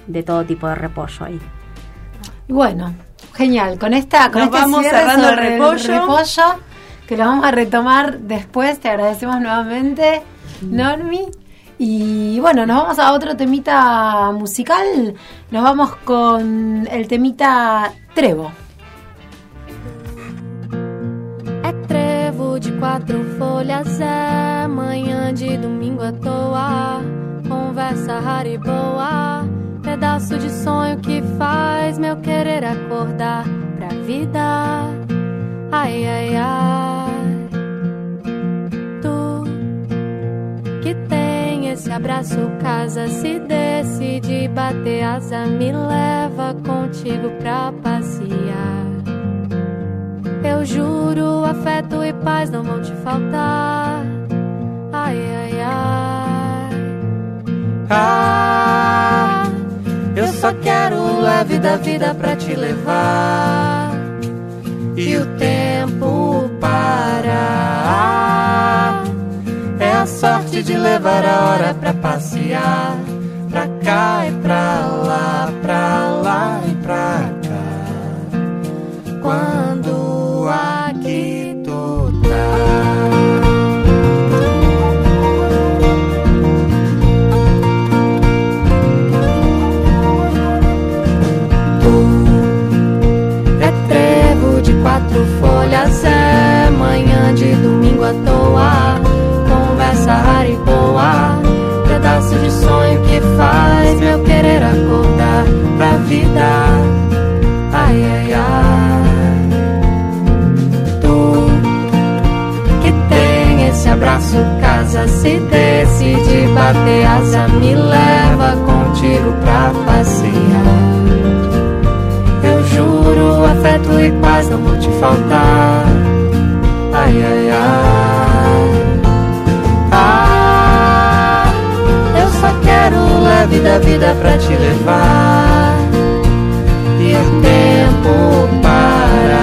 De todo tipo de repollo ahí. Y bueno, genial. Con esta, con Nos este vamos cerrando el repollo. repollo, que lo vamos a retomar después. Te agradecemos nuevamente, Normi. Y bueno, nos vamos a otro temita musical. Nos vamos con el temita Trevo. É trevo de quatro folhas, é manhã de domingo à toa. Conversa rara e boa, pedaço de sonho que faz meu querer acordar pra vida. Ai, ai, ai. Tu que tem esse abraço, casa, se decide bater asa, me leva contigo pra passear. Eu juro, afeto e paz não vão te faltar. Ai, ai, ai. Ah, eu só quero o leve da vida pra te levar. E o tempo parar. É a sorte de levar a hora pra passear. Pra cá e pra lá, pra lá e pra cá. Quando asa, me leva contigo pra passear. Eu juro, afeto e paz não vão te faltar. Ai, ai, ai. Ah, eu só quero o leve da vida pra te levar. E o tempo parar.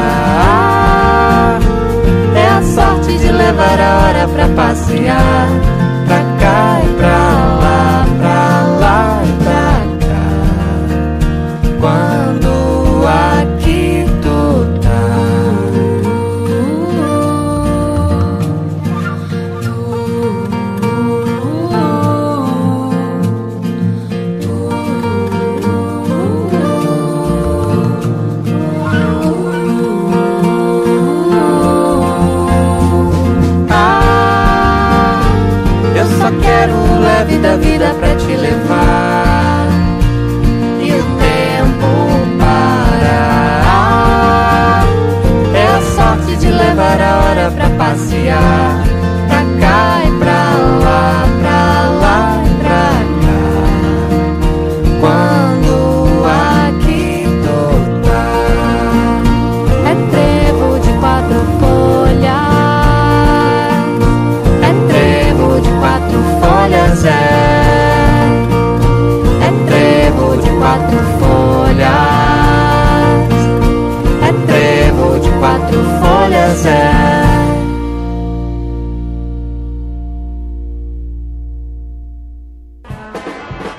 É a sorte de levar a hora pra passear.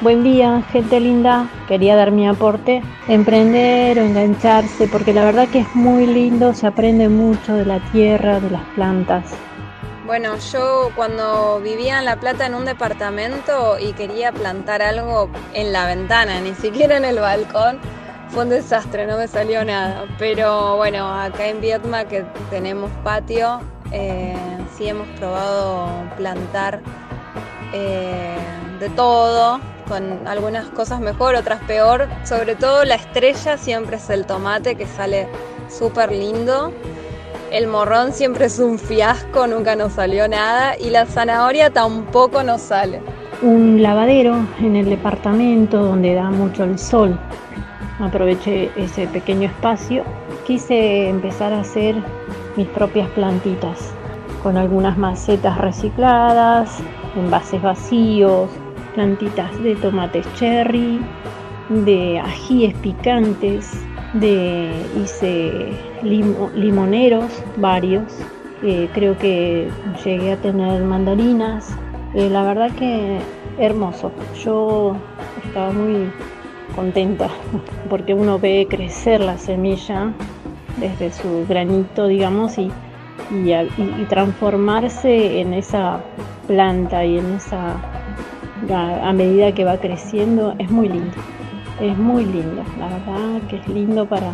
Buen día, gente linda. Quería dar mi aporte, emprender o engancharse, porque la verdad que es muy lindo, se aprende mucho de la tierra, de las plantas. Bueno, yo cuando vivía en La Plata en un departamento y quería plantar algo en la ventana, ni siquiera en el balcón, fue un desastre, no me salió nada. Pero bueno, acá en Vietma que tenemos patio, eh, sí hemos probado plantar eh, de todo, con algunas cosas mejor, otras peor. Sobre todo la estrella siempre es el tomate que sale súper lindo. El morrón siempre es un fiasco, nunca nos salió nada. Y la zanahoria tampoco nos sale. Un lavadero en el departamento donde da mucho el sol. Aproveché ese pequeño espacio. Quise empezar a hacer mis propias plantitas con algunas macetas recicladas, envases vacíos, plantitas de tomates cherry, de ajíes picantes, de hice limo- limoneros varios. Eh, creo que llegué a tener mandarinas. Eh, la verdad que hermoso. Yo estaba muy contenta porque uno ve crecer la semilla desde su granito, digamos, y- y transformarse en esa planta y en esa a, medida que va creciendo es muy lindo. Es muy lindo la verdad que es lindo para,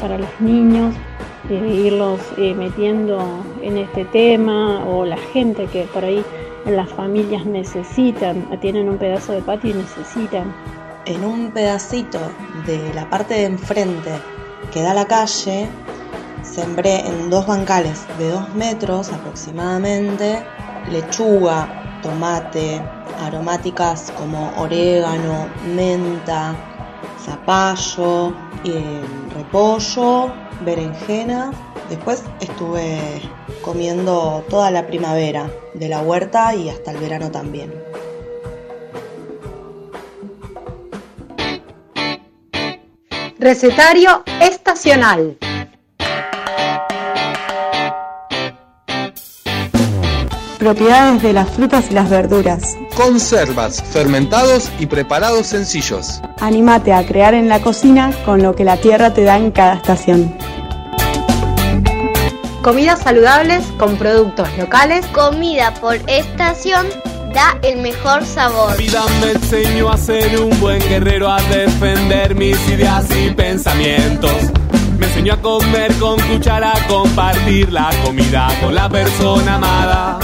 para los niños eh, irlos eh, metiendo en este tema o la gente que por ahí las familias necesitan tienen un pedazo de patio y necesitan. En un pedacito de la parte de enfrente que da la calle, sembré en dos bancales de dos metros aproximadamente lechuga, tomate, aromáticas como orégano, menta, zapallo, repollo, berenjena. Después estuve comiendo toda la primavera de la huerta y hasta el verano también. Recetario estacional. Propiedades de las frutas y las verduras. Conservas, fermentados y preparados sencillos. Anímate a crear en la cocina con lo que la tierra te da en cada estación. Comidas saludables con productos locales. Comida por estación da el mejor sabor. La vida me enseñó a ser un buen guerrero, a defender mis ideas y pensamientos. Me enseñó a comer con cuchara, a compartir la comida con la persona amada.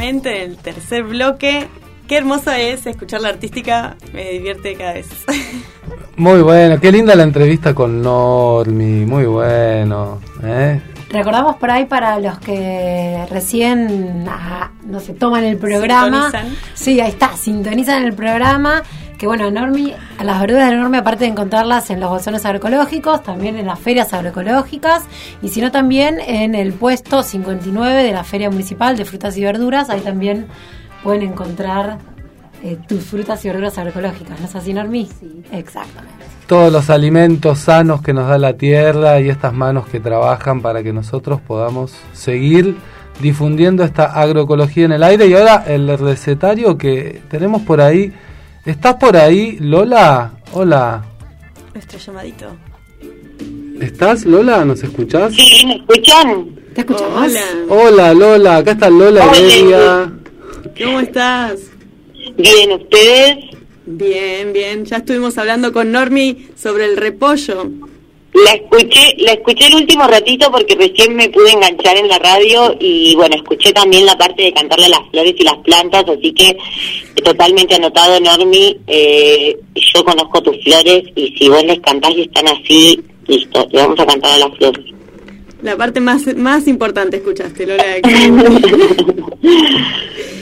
Nuevamente, el tercer bloque. Qué hermoso es escuchar la artística, me divierte cada vez. Muy bueno, qué linda la entrevista con Normi, muy bueno. ¿eh? Recordamos por ahí para los que recién, ah, no se toman el programa. Sintonizan. Sí, ahí está, sintonizan el programa. Que bueno, Normi, a las verduras de Normi, aparte de encontrarlas en los bolsones agroecológicos, también en las ferias agroecológicas, y si no también en el puesto 59 de la Feria Municipal de Frutas y Verduras, ahí también pueden encontrar eh, tus frutas y verduras agroecológicas, ¿no es así, Normi? Sí. Exactamente. Todos los alimentos sanos que nos da la tierra y estas manos que trabajan para que nosotros podamos seguir difundiendo esta agroecología en el aire. Y ahora el recetario que tenemos por ahí. ¿Estás por ahí, Lola? Hola. Nuestro llamadito. ¿Estás, Lola? ¿Nos escuchás? Sí, ¿me escuchan? ¿Te escuchamos? Hola. Hola, Lola. Acá está Lola Hola. Heredia. ¿Cómo estás? Bien, ¿ustedes? Bien, bien. Ya estuvimos hablando con Normi sobre el repollo. La escuché, la escuché el último ratito porque recién me pude enganchar en la radio y bueno, escuché también la parte de cantarle a las flores y las plantas, así que totalmente anotado, Normi, eh, yo conozco tus flores y si vos les cantás y están así, listo, le vamos a cantar a las flores. La parte más, más importante escuchaste, Lola.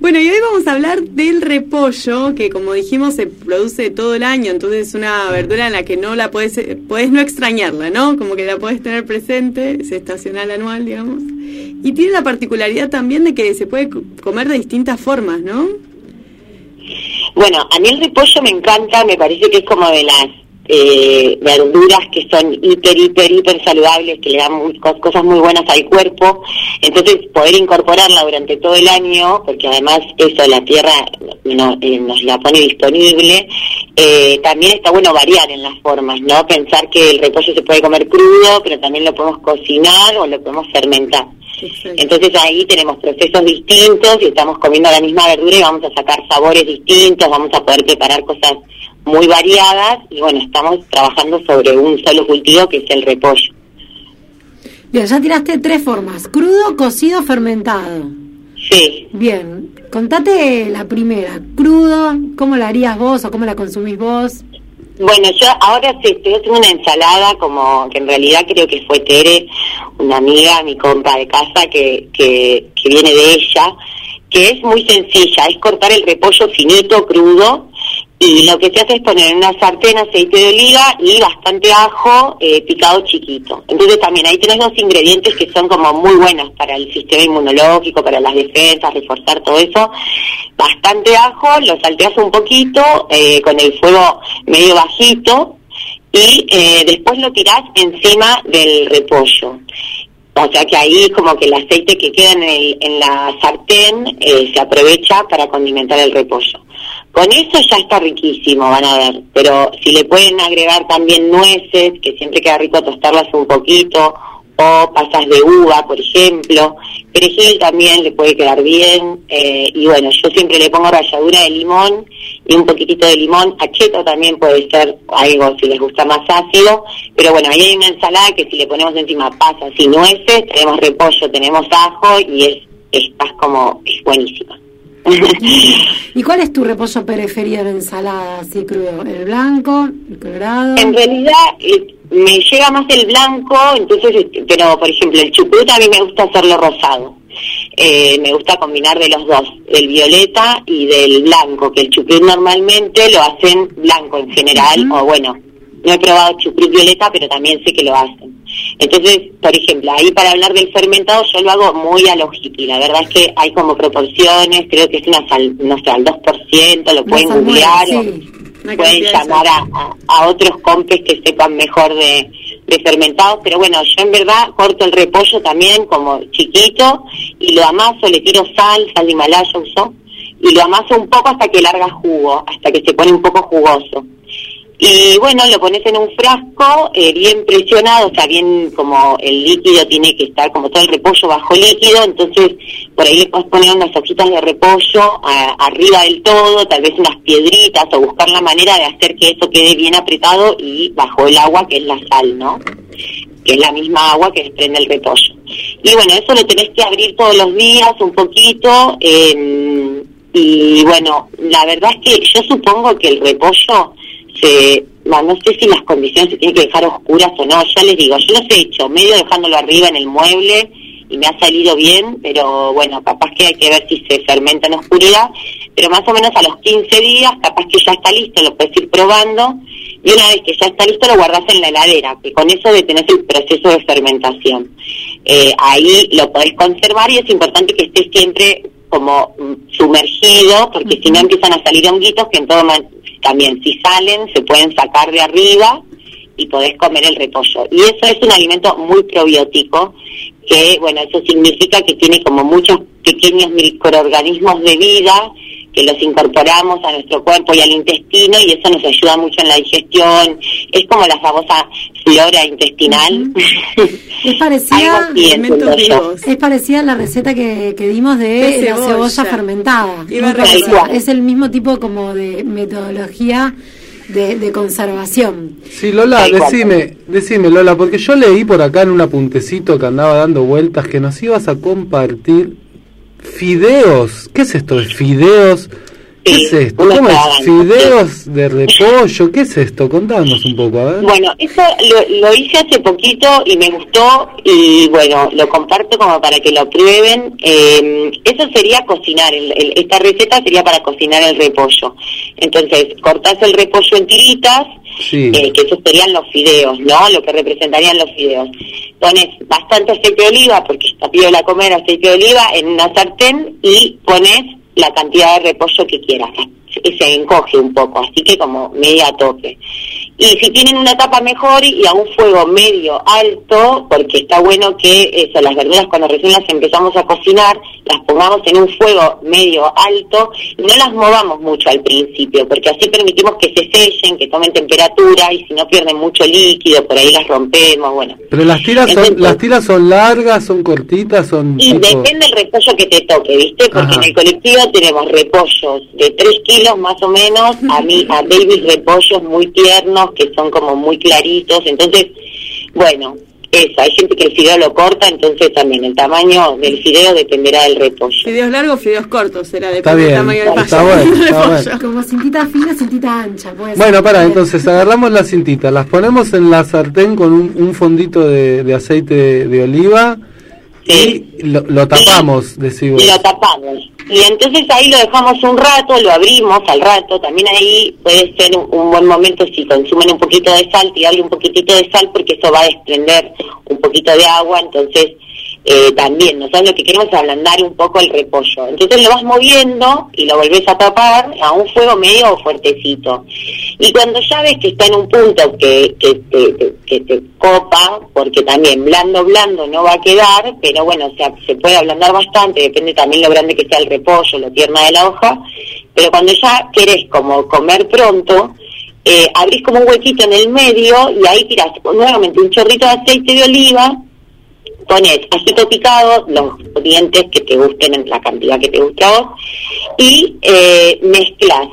Bueno, y hoy vamos a hablar del repollo, que como dijimos se produce todo el año, entonces es una verdura en la que no la puedes, puedes no extrañarla, ¿no? Como que la puedes tener presente, es estacional anual, digamos. Y tiene la particularidad también de que se puede co- comer de distintas formas, ¿no? Bueno, a mí el repollo me encanta, me parece que es como de las eh, verduras que son hiper, hiper, hiper saludables, que le dan muy- cos- cosas muy buenas al cuerpo. Entonces, poder incorporarla durante todo el año, porque además eso la tierra no- eh, nos la pone disponible, eh, también está bueno variar en las formas, ¿no? Pensar que el repollo se puede comer crudo, pero también lo podemos cocinar o lo podemos fermentar. Entonces ahí tenemos procesos distintos y estamos comiendo la misma verdura y vamos a sacar sabores distintos, vamos a poder preparar cosas muy variadas y bueno, estamos trabajando sobre un solo cultivo que es el repollo. Bien, ya tiraste tres formas: crudo, cocido, fermentado. Sí. Bien, contate la primera: crudo, ¿cómo la harías vos o cómo la consumís vos? Bueno, yo ahora sí estoy haciendo una ensalada como que en realidad creo que fue Tere, una amiga, mi compa de casa que, que, que viene de ella, que es muy sencilla, es cortar el repollo finito, crudo, y lo que se hace es poner una sartén aceite de oliva y bastante ajo eh, picado chiquito. Entonces también ahí tenés dos ingredientes que son como muy buenos para el sistema inmunológico, para las defensas, reforzar todo eso. Bastante ajo, lo salteas un poquito eh, con el fuego medio bajito y eh, después lo tirás encima del repollo. O sea que ahí como que el aceite que queda en, el- en la sartén eh, se aprovecha para condimentar el repollo. Con eso ya está riquísimo, van a ver. Pero si le pueden agregar también nueces, que siempre queda rico tostarlas un poquito, o pasas de uva, por ejemplo. Perejil también le puede quedar bien. eh, y bueno, yo siempre le pongo ralladura de limón y un poquitito de limón. Acheto también puede ser algo si les gusta más ácido. Pero bueno, ahí hay una ensalada que si le ponemos encima pasas y nueces, tenemos repollo, tenemos ajo y es, estás como, es buenísima. ¿Y cuál es tu repollo preferido en ensalada así crudo? ¿El blanco? ¿El colorado? En realidad eh, me llega más el blanco, entonces, este, pero por ejemplo el chucrut a mí me gusta hacerlo rosado. Eh, me gusta combinar de los dos, del violeta y del blanco, que el chucrut normalmente lo hacen blanco en general, o bueno, no he probado chucrut violeta, pero también sé que lo hacen. Entonces, por ejemplo, ahí para hablar del fermentado yo lo hago muy a lo hippie, la verdad es que hay como proporciones, creo que es una sal, no sé, al 2%, lo pueden googlear o sí. Pueden llamar a, a- a otros compes que sepan mejor de, de fermentados, pero bueno, yo en verdad corto el repollo también como chiquito y lo amaso, le tiro sal, sal de Himalaya uso, y lo amaso un poco hasta que larga jugo, hasta que se pone un poco jugoso. Y bueno, lo pones en un frasco eh, bien presionado, o sea, bien como el líquido tiene que estar, como todo el repollo bajo líquido, entonces por ahí le puedes poner unas hojitas de repollo a- arriba del todo, tal vez unas piedritas o buscar la manera de hacer que eso quede bien apretado y bajo el agua que es la sal, ¿no? que es la misma agua que desprende el repollo. Y bueno, eso lo tenés que abrir todos los días un poquito. eh, y bueno, la verdad es que yo supongo que el repollo se, va, no sé si las condiciones se tienen que dejar oscuras o no. Ya les digo, yo los he hecho medio dejándolo arriba en el mueble y me ha salido bien, pero bueno, capaz que hay que ver si se fermenta en oscuridad. Pero más o menos a los 15 días, capaz que ya está listo, lo puedes ir probando. Y una vez que ya está listo, lo guardas en la heladera, que con eso detenés el proceso de fermentación. Eh, ahí lo podés conservar y es importante que esté siempre como mm, sumergido, porque si no empiezan a salir honguitos que en todo también si salen se pueden sacar de arriba y podés comer el repollo. Y eso es un alimento muy probiótico, que bueno, eso significa que tiene como muchos pequeños microorganismos de vida que los incorporamos a nuestro cuerpo y al intestino y eso nos ayuda mucho en la digestión. Es como la famosa flora intestinal. Es parecida, es parecida a la receta que, que dimos de, De la cebolla. cebolla fermentada. Iba Muy a parecida. recordar. Es el mismo tipo como de metodología de, de conservación. Sí, Lola, decime, decime Lola, porque yo leí por acá en un apuntecito que andaba dando vueltas que nos ibas a compartir fideos. ¿Qué es esto de fideos ¿Qué es esto? ¿Cómo es? ¿Fideos de repollo? ¿Qué es esto? Contanos un poco, a ver. Bueno, eso lo, lo hice hace poquito y me gustó y bueno, lo comparto como para que lo prueben. Eh, eso sería cocinar, el- el- esta receta sería para cocinar el repollo. Entonces, cortás el repollo en tiritas, Sí. eh, que esos serían los fideos, ¿no? Lo que representarían los fideos. Pones bastante aceite de oliva, porque está piola comer aceite de oliva, en una sartén y pones la cantidad de repollo que quieras. Se- encoge un poco, así que como media tope. Y si tienen una tapa mejor y a un fuego medio alto, porque está bueno que eso, las verduras cuando recién las empezamos a cocinar, las pongamos en un fuego medio alto y no las movamos mucho al principio, porque así permitimos que se sellen, que tomen temperatura y si no pierden mucho líquido, por ahí las rompemos, bueno. Pero las tiras son, las tiras son largas, son cortitas, son Y tipo... depende del repollo que te toque, ¿viste? Porque Ajá. en el colectivo tenemos repollos de 3 kilos más o menos, a mí, a babies repollos muy tiernos, que son como muy claritos, entonces, bueno, eso, hay gente que el fideo lo corta, entonces también el tamaño del fideo dependerá del repollo. Fideos largos, fideos cortos, será depende del tamaño del está pollo. bueno, está. Como cintita fina, cintita ancha. Puede ser. Bueno, para, entonces agarramos las cintitas, las ponemos en la sartén con un, un fondito de, de aceite de, de oliva y lo, lo tapamos, decimos. y lo tapamos. Y entonces ahí lo dejamos un rato, lo abrimos al rato. También ahí puede ser un, un buen momento si consumen un poquito de sal, tirarle un poquitito de sal porque eso va a desprender un poquito de agua. Entonces eh, también nosotros lo que queremos es ablandar un poco el repollo. Entonces lo vas moviendo y lo volvés a tapar a un fuego medio fuertecito. Y cuando ya ves que está en un punto que, que, te, que te copa, porque también blando, blando no va a quedar, pero bueno, o sea, se puede ablandar bastante, depende también lo grande que sea el repollo, lo tierna de la hoja, pero cuando ya querés como comer pronto, eh, abrís como un huequito en el medio y ahí tirás nuevamente un chorrito de aceite de oliva, pones ajito picado, los dientes que te gusten en la cantidad que te guste a vos, y eh, mezclas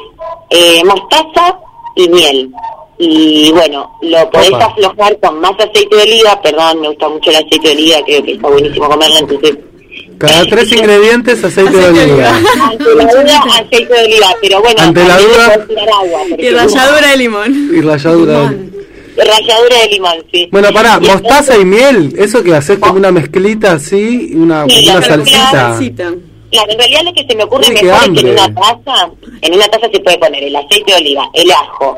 eh, mostaza y miel. Y bueno, lo podés Opa. aflojar con más aceite de oliva, perdón, me gusta mucho el aceite de oliva, creo que está buenísimo comerlo, entonces Cada tres ingredientes aceite de oliva. ante la duda aceite de oliva, pero bueno, Ante la duda- agua, Y ralladura de limón. Y ralladura. Ralladura de limón, sí. Bueno, pará, Y mostaza y miel, eso que haces como una mezclita así, una, Sí, una la mezcla- salsita. Claro, en realidad lo que se me ocurre Uy, mejor es que en una taza, en una taza se puede poner el aceite de oliva, el ajo,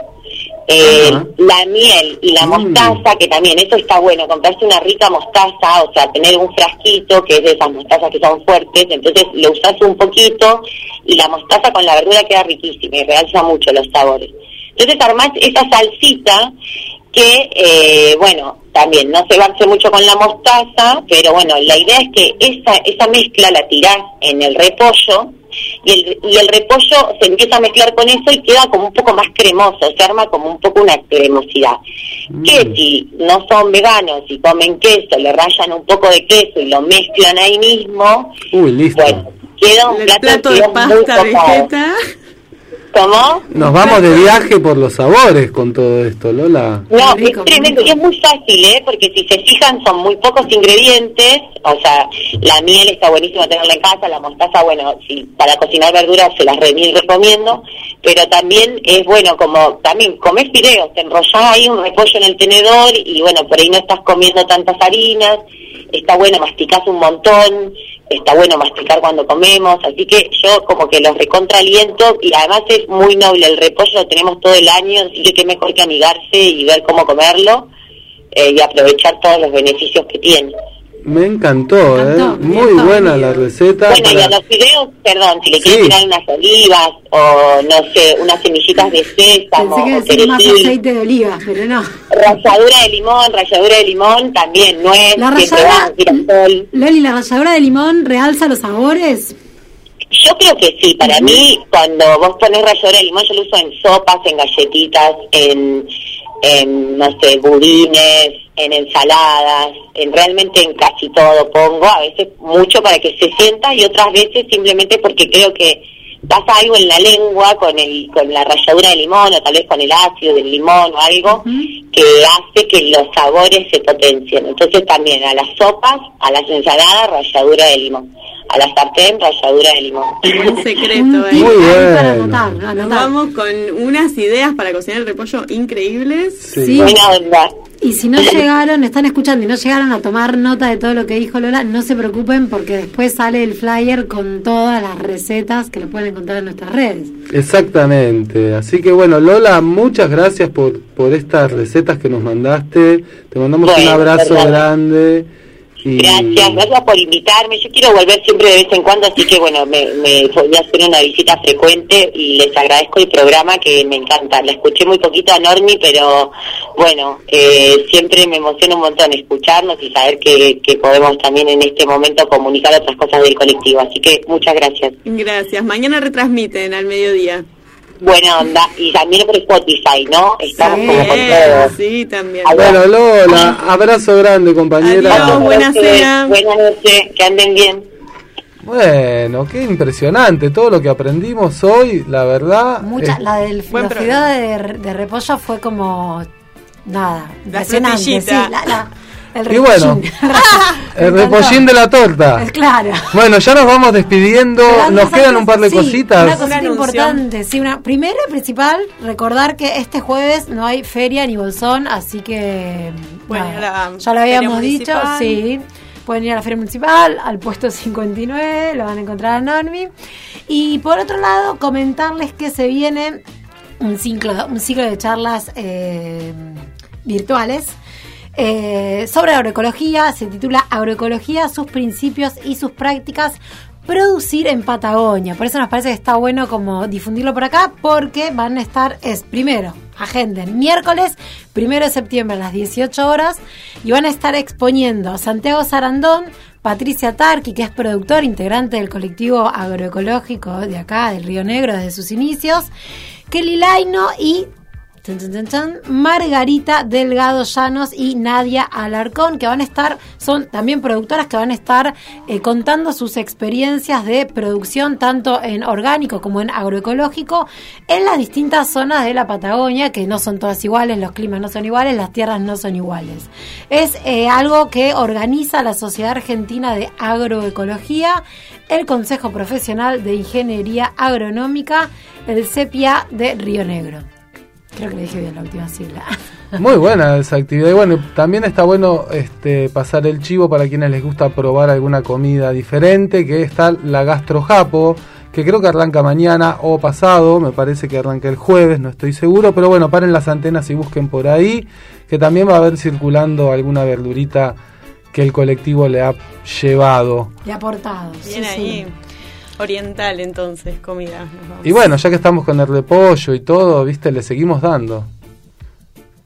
eh, la miel y la mostaza, que también eso está bueno, comprarse una rica mostaza, o sea, tener un frasquito que es de esas mostazas que son fuertes, entonces lo usas un poquito y la mostaza con la verdura queda riquísima y realza mucho los sabores. Entonces armás esa salsita que, eh, bueno, también no se base mucho con la mostaza, pero bueno, la idea es que esa, esa mezcla la tirás en el repollo y el, y el repollo se empieza a mezclar con eso y queda como un poco más cremoso, se arma como un poco una cremosidad. Que si no son veganos y comen queso, le rayan un poco de queso y lo mezclan ahí mismo, Uy, listo. queda un plato, plato que de es muy pasta vegeta. ¿Cómo? Nos vamos de viaje por los sabores con todo esto, Lola. No, es tremendo y es muy fácil, ¿eh? Porque si se fijan son muy pocos ingredientes, o sea, la miel está buenísima tenerla en casa, la mostaza, bueno, si para cocinar verduras se las recomiendo, pero también es bueno como, también comer fideos, te enrollás ahí un repollo en el tenedor y bueno, por ahí no estás comiendo tantas harinas, está bueno, masticás un montón, está bueno masticar cuando comemos, así que yo como que los recontraliento y además es muy noble, el repollo lo tenemos todo el año, así que qué mejor que amigarse y ver cómo comerlo eh, y aprovechar todos los beneficios que tiene. Me encantó, ¿eh? Muy buena la receta. Bueno, y para- a los fideos, perdón, si le quieren Sí. tirar unas olivas o no sé, unas semillitas de sésamo Pensé que o decir más aceite de oliva, pero no. ralladura de limón, ralladura de limón también, nuez, La ralladura- girasol. Loli, ¿la ralladura de limón realza los sabores? Yo creo que sí, para mí cuando vos pones ralladura de limón yo lo uso en sopas, en galletitas, en, en no sé, budines, en ensaladas, en realmente en casi todo pongo, a veces mucho para que se sienta y otras veces simplemente porque creo que pasa algo en la lengua con el con la ralladura de limón o tal vez con el ácido del limón o algo que hace que los sabores se potencien. Entonces también a las sopas, a las ensaladas, ralladura de limón. A la sartén, ralladura de limón. Un secreto ahí. Muy bueno. Para anotar, anotar. Nos vamos con unas ideas para cocinar el repollo increíbles. Sí. Buena onda. Y si no llegaron, están escuchando y no llegaron a tomar nota de todo lo que dijo Lola, no se preocupen porque después sale el flyer con todas las recetas que lo pueden encontrar en nuestras redes. Exactamente. Así que bueno, Lola, muchas gracias por, por estas recetas que nos mandaste. Te mandamos un abrazo grande. Gracias, gracias por invitarme. Yo quiero volver siempre de vez en cuando, así que bueno, me, me voy a hacer una visita frecuente y les agradezco el programa que me encanta. La escuché muy poquito a Normi, pero bueno, eh, siempre me emociona un montón escucharnos y saber que, que podemos también en este momento comunicar otras cosas del colectivo. Así que muchas gracias. Gracias. Mañana retransmiten al mediodía. Buena onda. Y también por Spotify, ¿no? Estamos Sí, como con todo. sí, también. Bueno, Lola, abrazo grande, compañera. Adiós, buena cena. Buenas noches, que anden bien. Bueno, qué impresionante todo lo que aprendimos hoy, la verdad. Mucha, es- la del Buen los fideos de, de repollo fue como nada, impresionante, sí, la- la- el Y bueno, repollín. el repollín de la torta. Es claro. Bueno, ya nos vamos despidiendo. Pero Nos antes, quedan un par de sí, cositas. Una cosita Un anuncio. importante, sí, una primero y principal, recordar que este jueves no hay feria ni bolsón, así que Bueno, nada, la ya lo habíamos dicho, sí. Pueden ir a la feria municipal, al puesto 59, lo van a encontrar a Normi. Y por otro lado, comentarles que se viene un ciclo, un ciclo de charlas eh, virtuales eh, sobre agroecología. Se titula Agroecología, sus principios y sus prácticas. Producir en Patagonia. Por eso nos parece que está bueno como difundirlo por acá, porque van a estar, es primero, agenden, miércoles, primero de septiembre a las 18 horas, y van a estar exponiendo Santiago Sarandón, Patricia Tarqui, que es productor, integrante del colectivo agroecológico de acá, del Río Negro, desde sus inicios, Kelly Laino y Margarita Delgado Llanos y Nadia Alarcón, que van a estar, son también productoras que van a estar eh, contando sus experiencias de producción, tanto en orgánico como en agroecológico, en las distintas zonas de la Patagonia, que no son todas iguales, los climas no son iguales, las tierras no son iguales. Es eh, algo que organiza la Sociedad Argentina de Agroecología, el Consejo Profesional de Ingeniería Agronómica, el CEPIA de Río Negro. Creo que le dije bien la última sigla. Muy buena esa actividad. Y bueno, también está bueno este, pasar el chivo para quienes les gusta probar alguna comida diferente, que está la gastrojapo, que creo que arranca mañana o pasado, me parece que arranca el jueves, no estoy seguro, pero bueno, paren las antenas y busquen por ahí, que también va a haber circulando alguna verdurita que el colectivo le ha llevado. Y aportado. Bien sí, ahí. sí. Oriental, entonces, comida. nos vamos. Y bueno, ya que estamos con el repollo y todo, viste, le seguimos dando.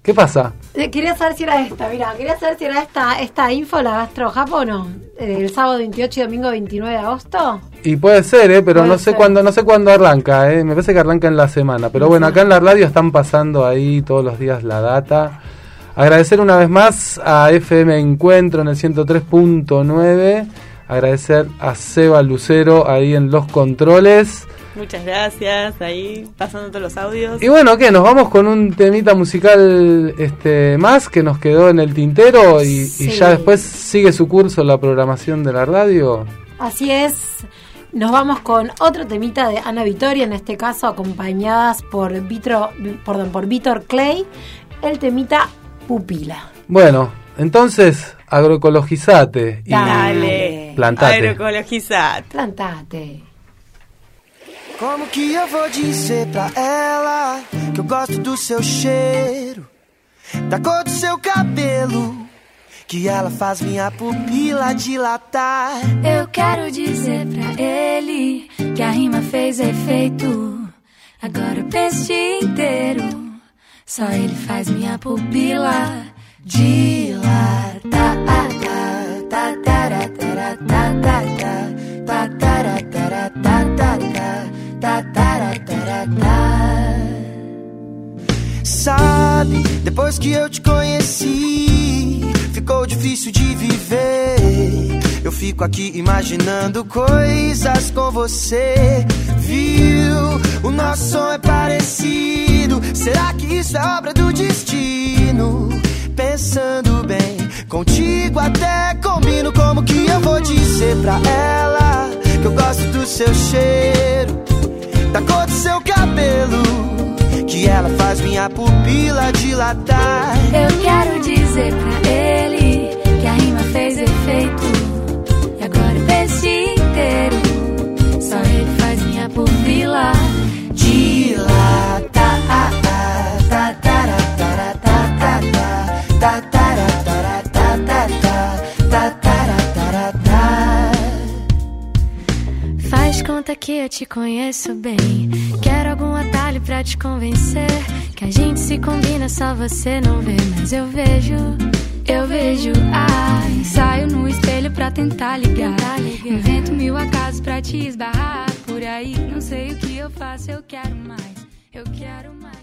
¿Qué pasa? Eh, Quería saber si era esta, mira, quería saber si era esta, esta info, la gastrojapo o no. Eh, El sábado 28 y domingo 29 de agosto. Y puede ser, ¿eh? pero Puede no sé ser. cuándo, no sé cuándo arranca, ¿eh? Me parece que arranca en la semana. Pero bueno, acá en la radio están pasando ahí todos los días la data. Agradecer una vez más a FM Encuentro en el 103.9. Agradecer a Seba Lucero ahí en los controles. Muchas gracias, ahí pasando todos los audios. Y bueno, ¿qué? Nos vamos con un temita musical este más que nos quedó en el tintero y, ya después sigue su curso la programación de la radio. Así es. Nos vamos con otro temita de Ana Vitoria, en este caso acompañadas por Vitro, perdón, por Víctor Clay, el temita Pupila. Bueno, entonces agroecologizate y Dale. Plantate. Agroecologizate. Plantate. Como que eu vou dizer pra ela que eu gosto do seu cheiro, da cor do seu cabelo, que ela faz minha pupila dilatar. Eu quero dizer pra ele que a rima fez efeito. Agora eu penso o dia inteiro. Só ele faz minha pupila dilatar. Sabe, depois que eu te conheci, ficou difícil de viver. Eu fico aqui imaginando coisas com você. Viu? O nosso som é parecido. Será que isso é obra do destino? Pensando bem, contigo até combino. Como que eu vou dizer pra ela gosto do seu cheiro, da cor do seu cabelo, que ela faz minha pupila dilatar. Eu quero dizer pra ele que a rima fez efeito. E agora o texto inteiro, só ele faz minha pupila dilatar. Faz conta que eu te conheço bem. Quero algum atalho pra te convencer. Que a gente se combina, só você não vê. Mas eu vejo, eu vejo. Ai, saio no espelho pra tentar ligar. Invento mil acasos pra te esbarrar. Por aí, não sei o que eu faço, eu quero mais. Eu quero mais.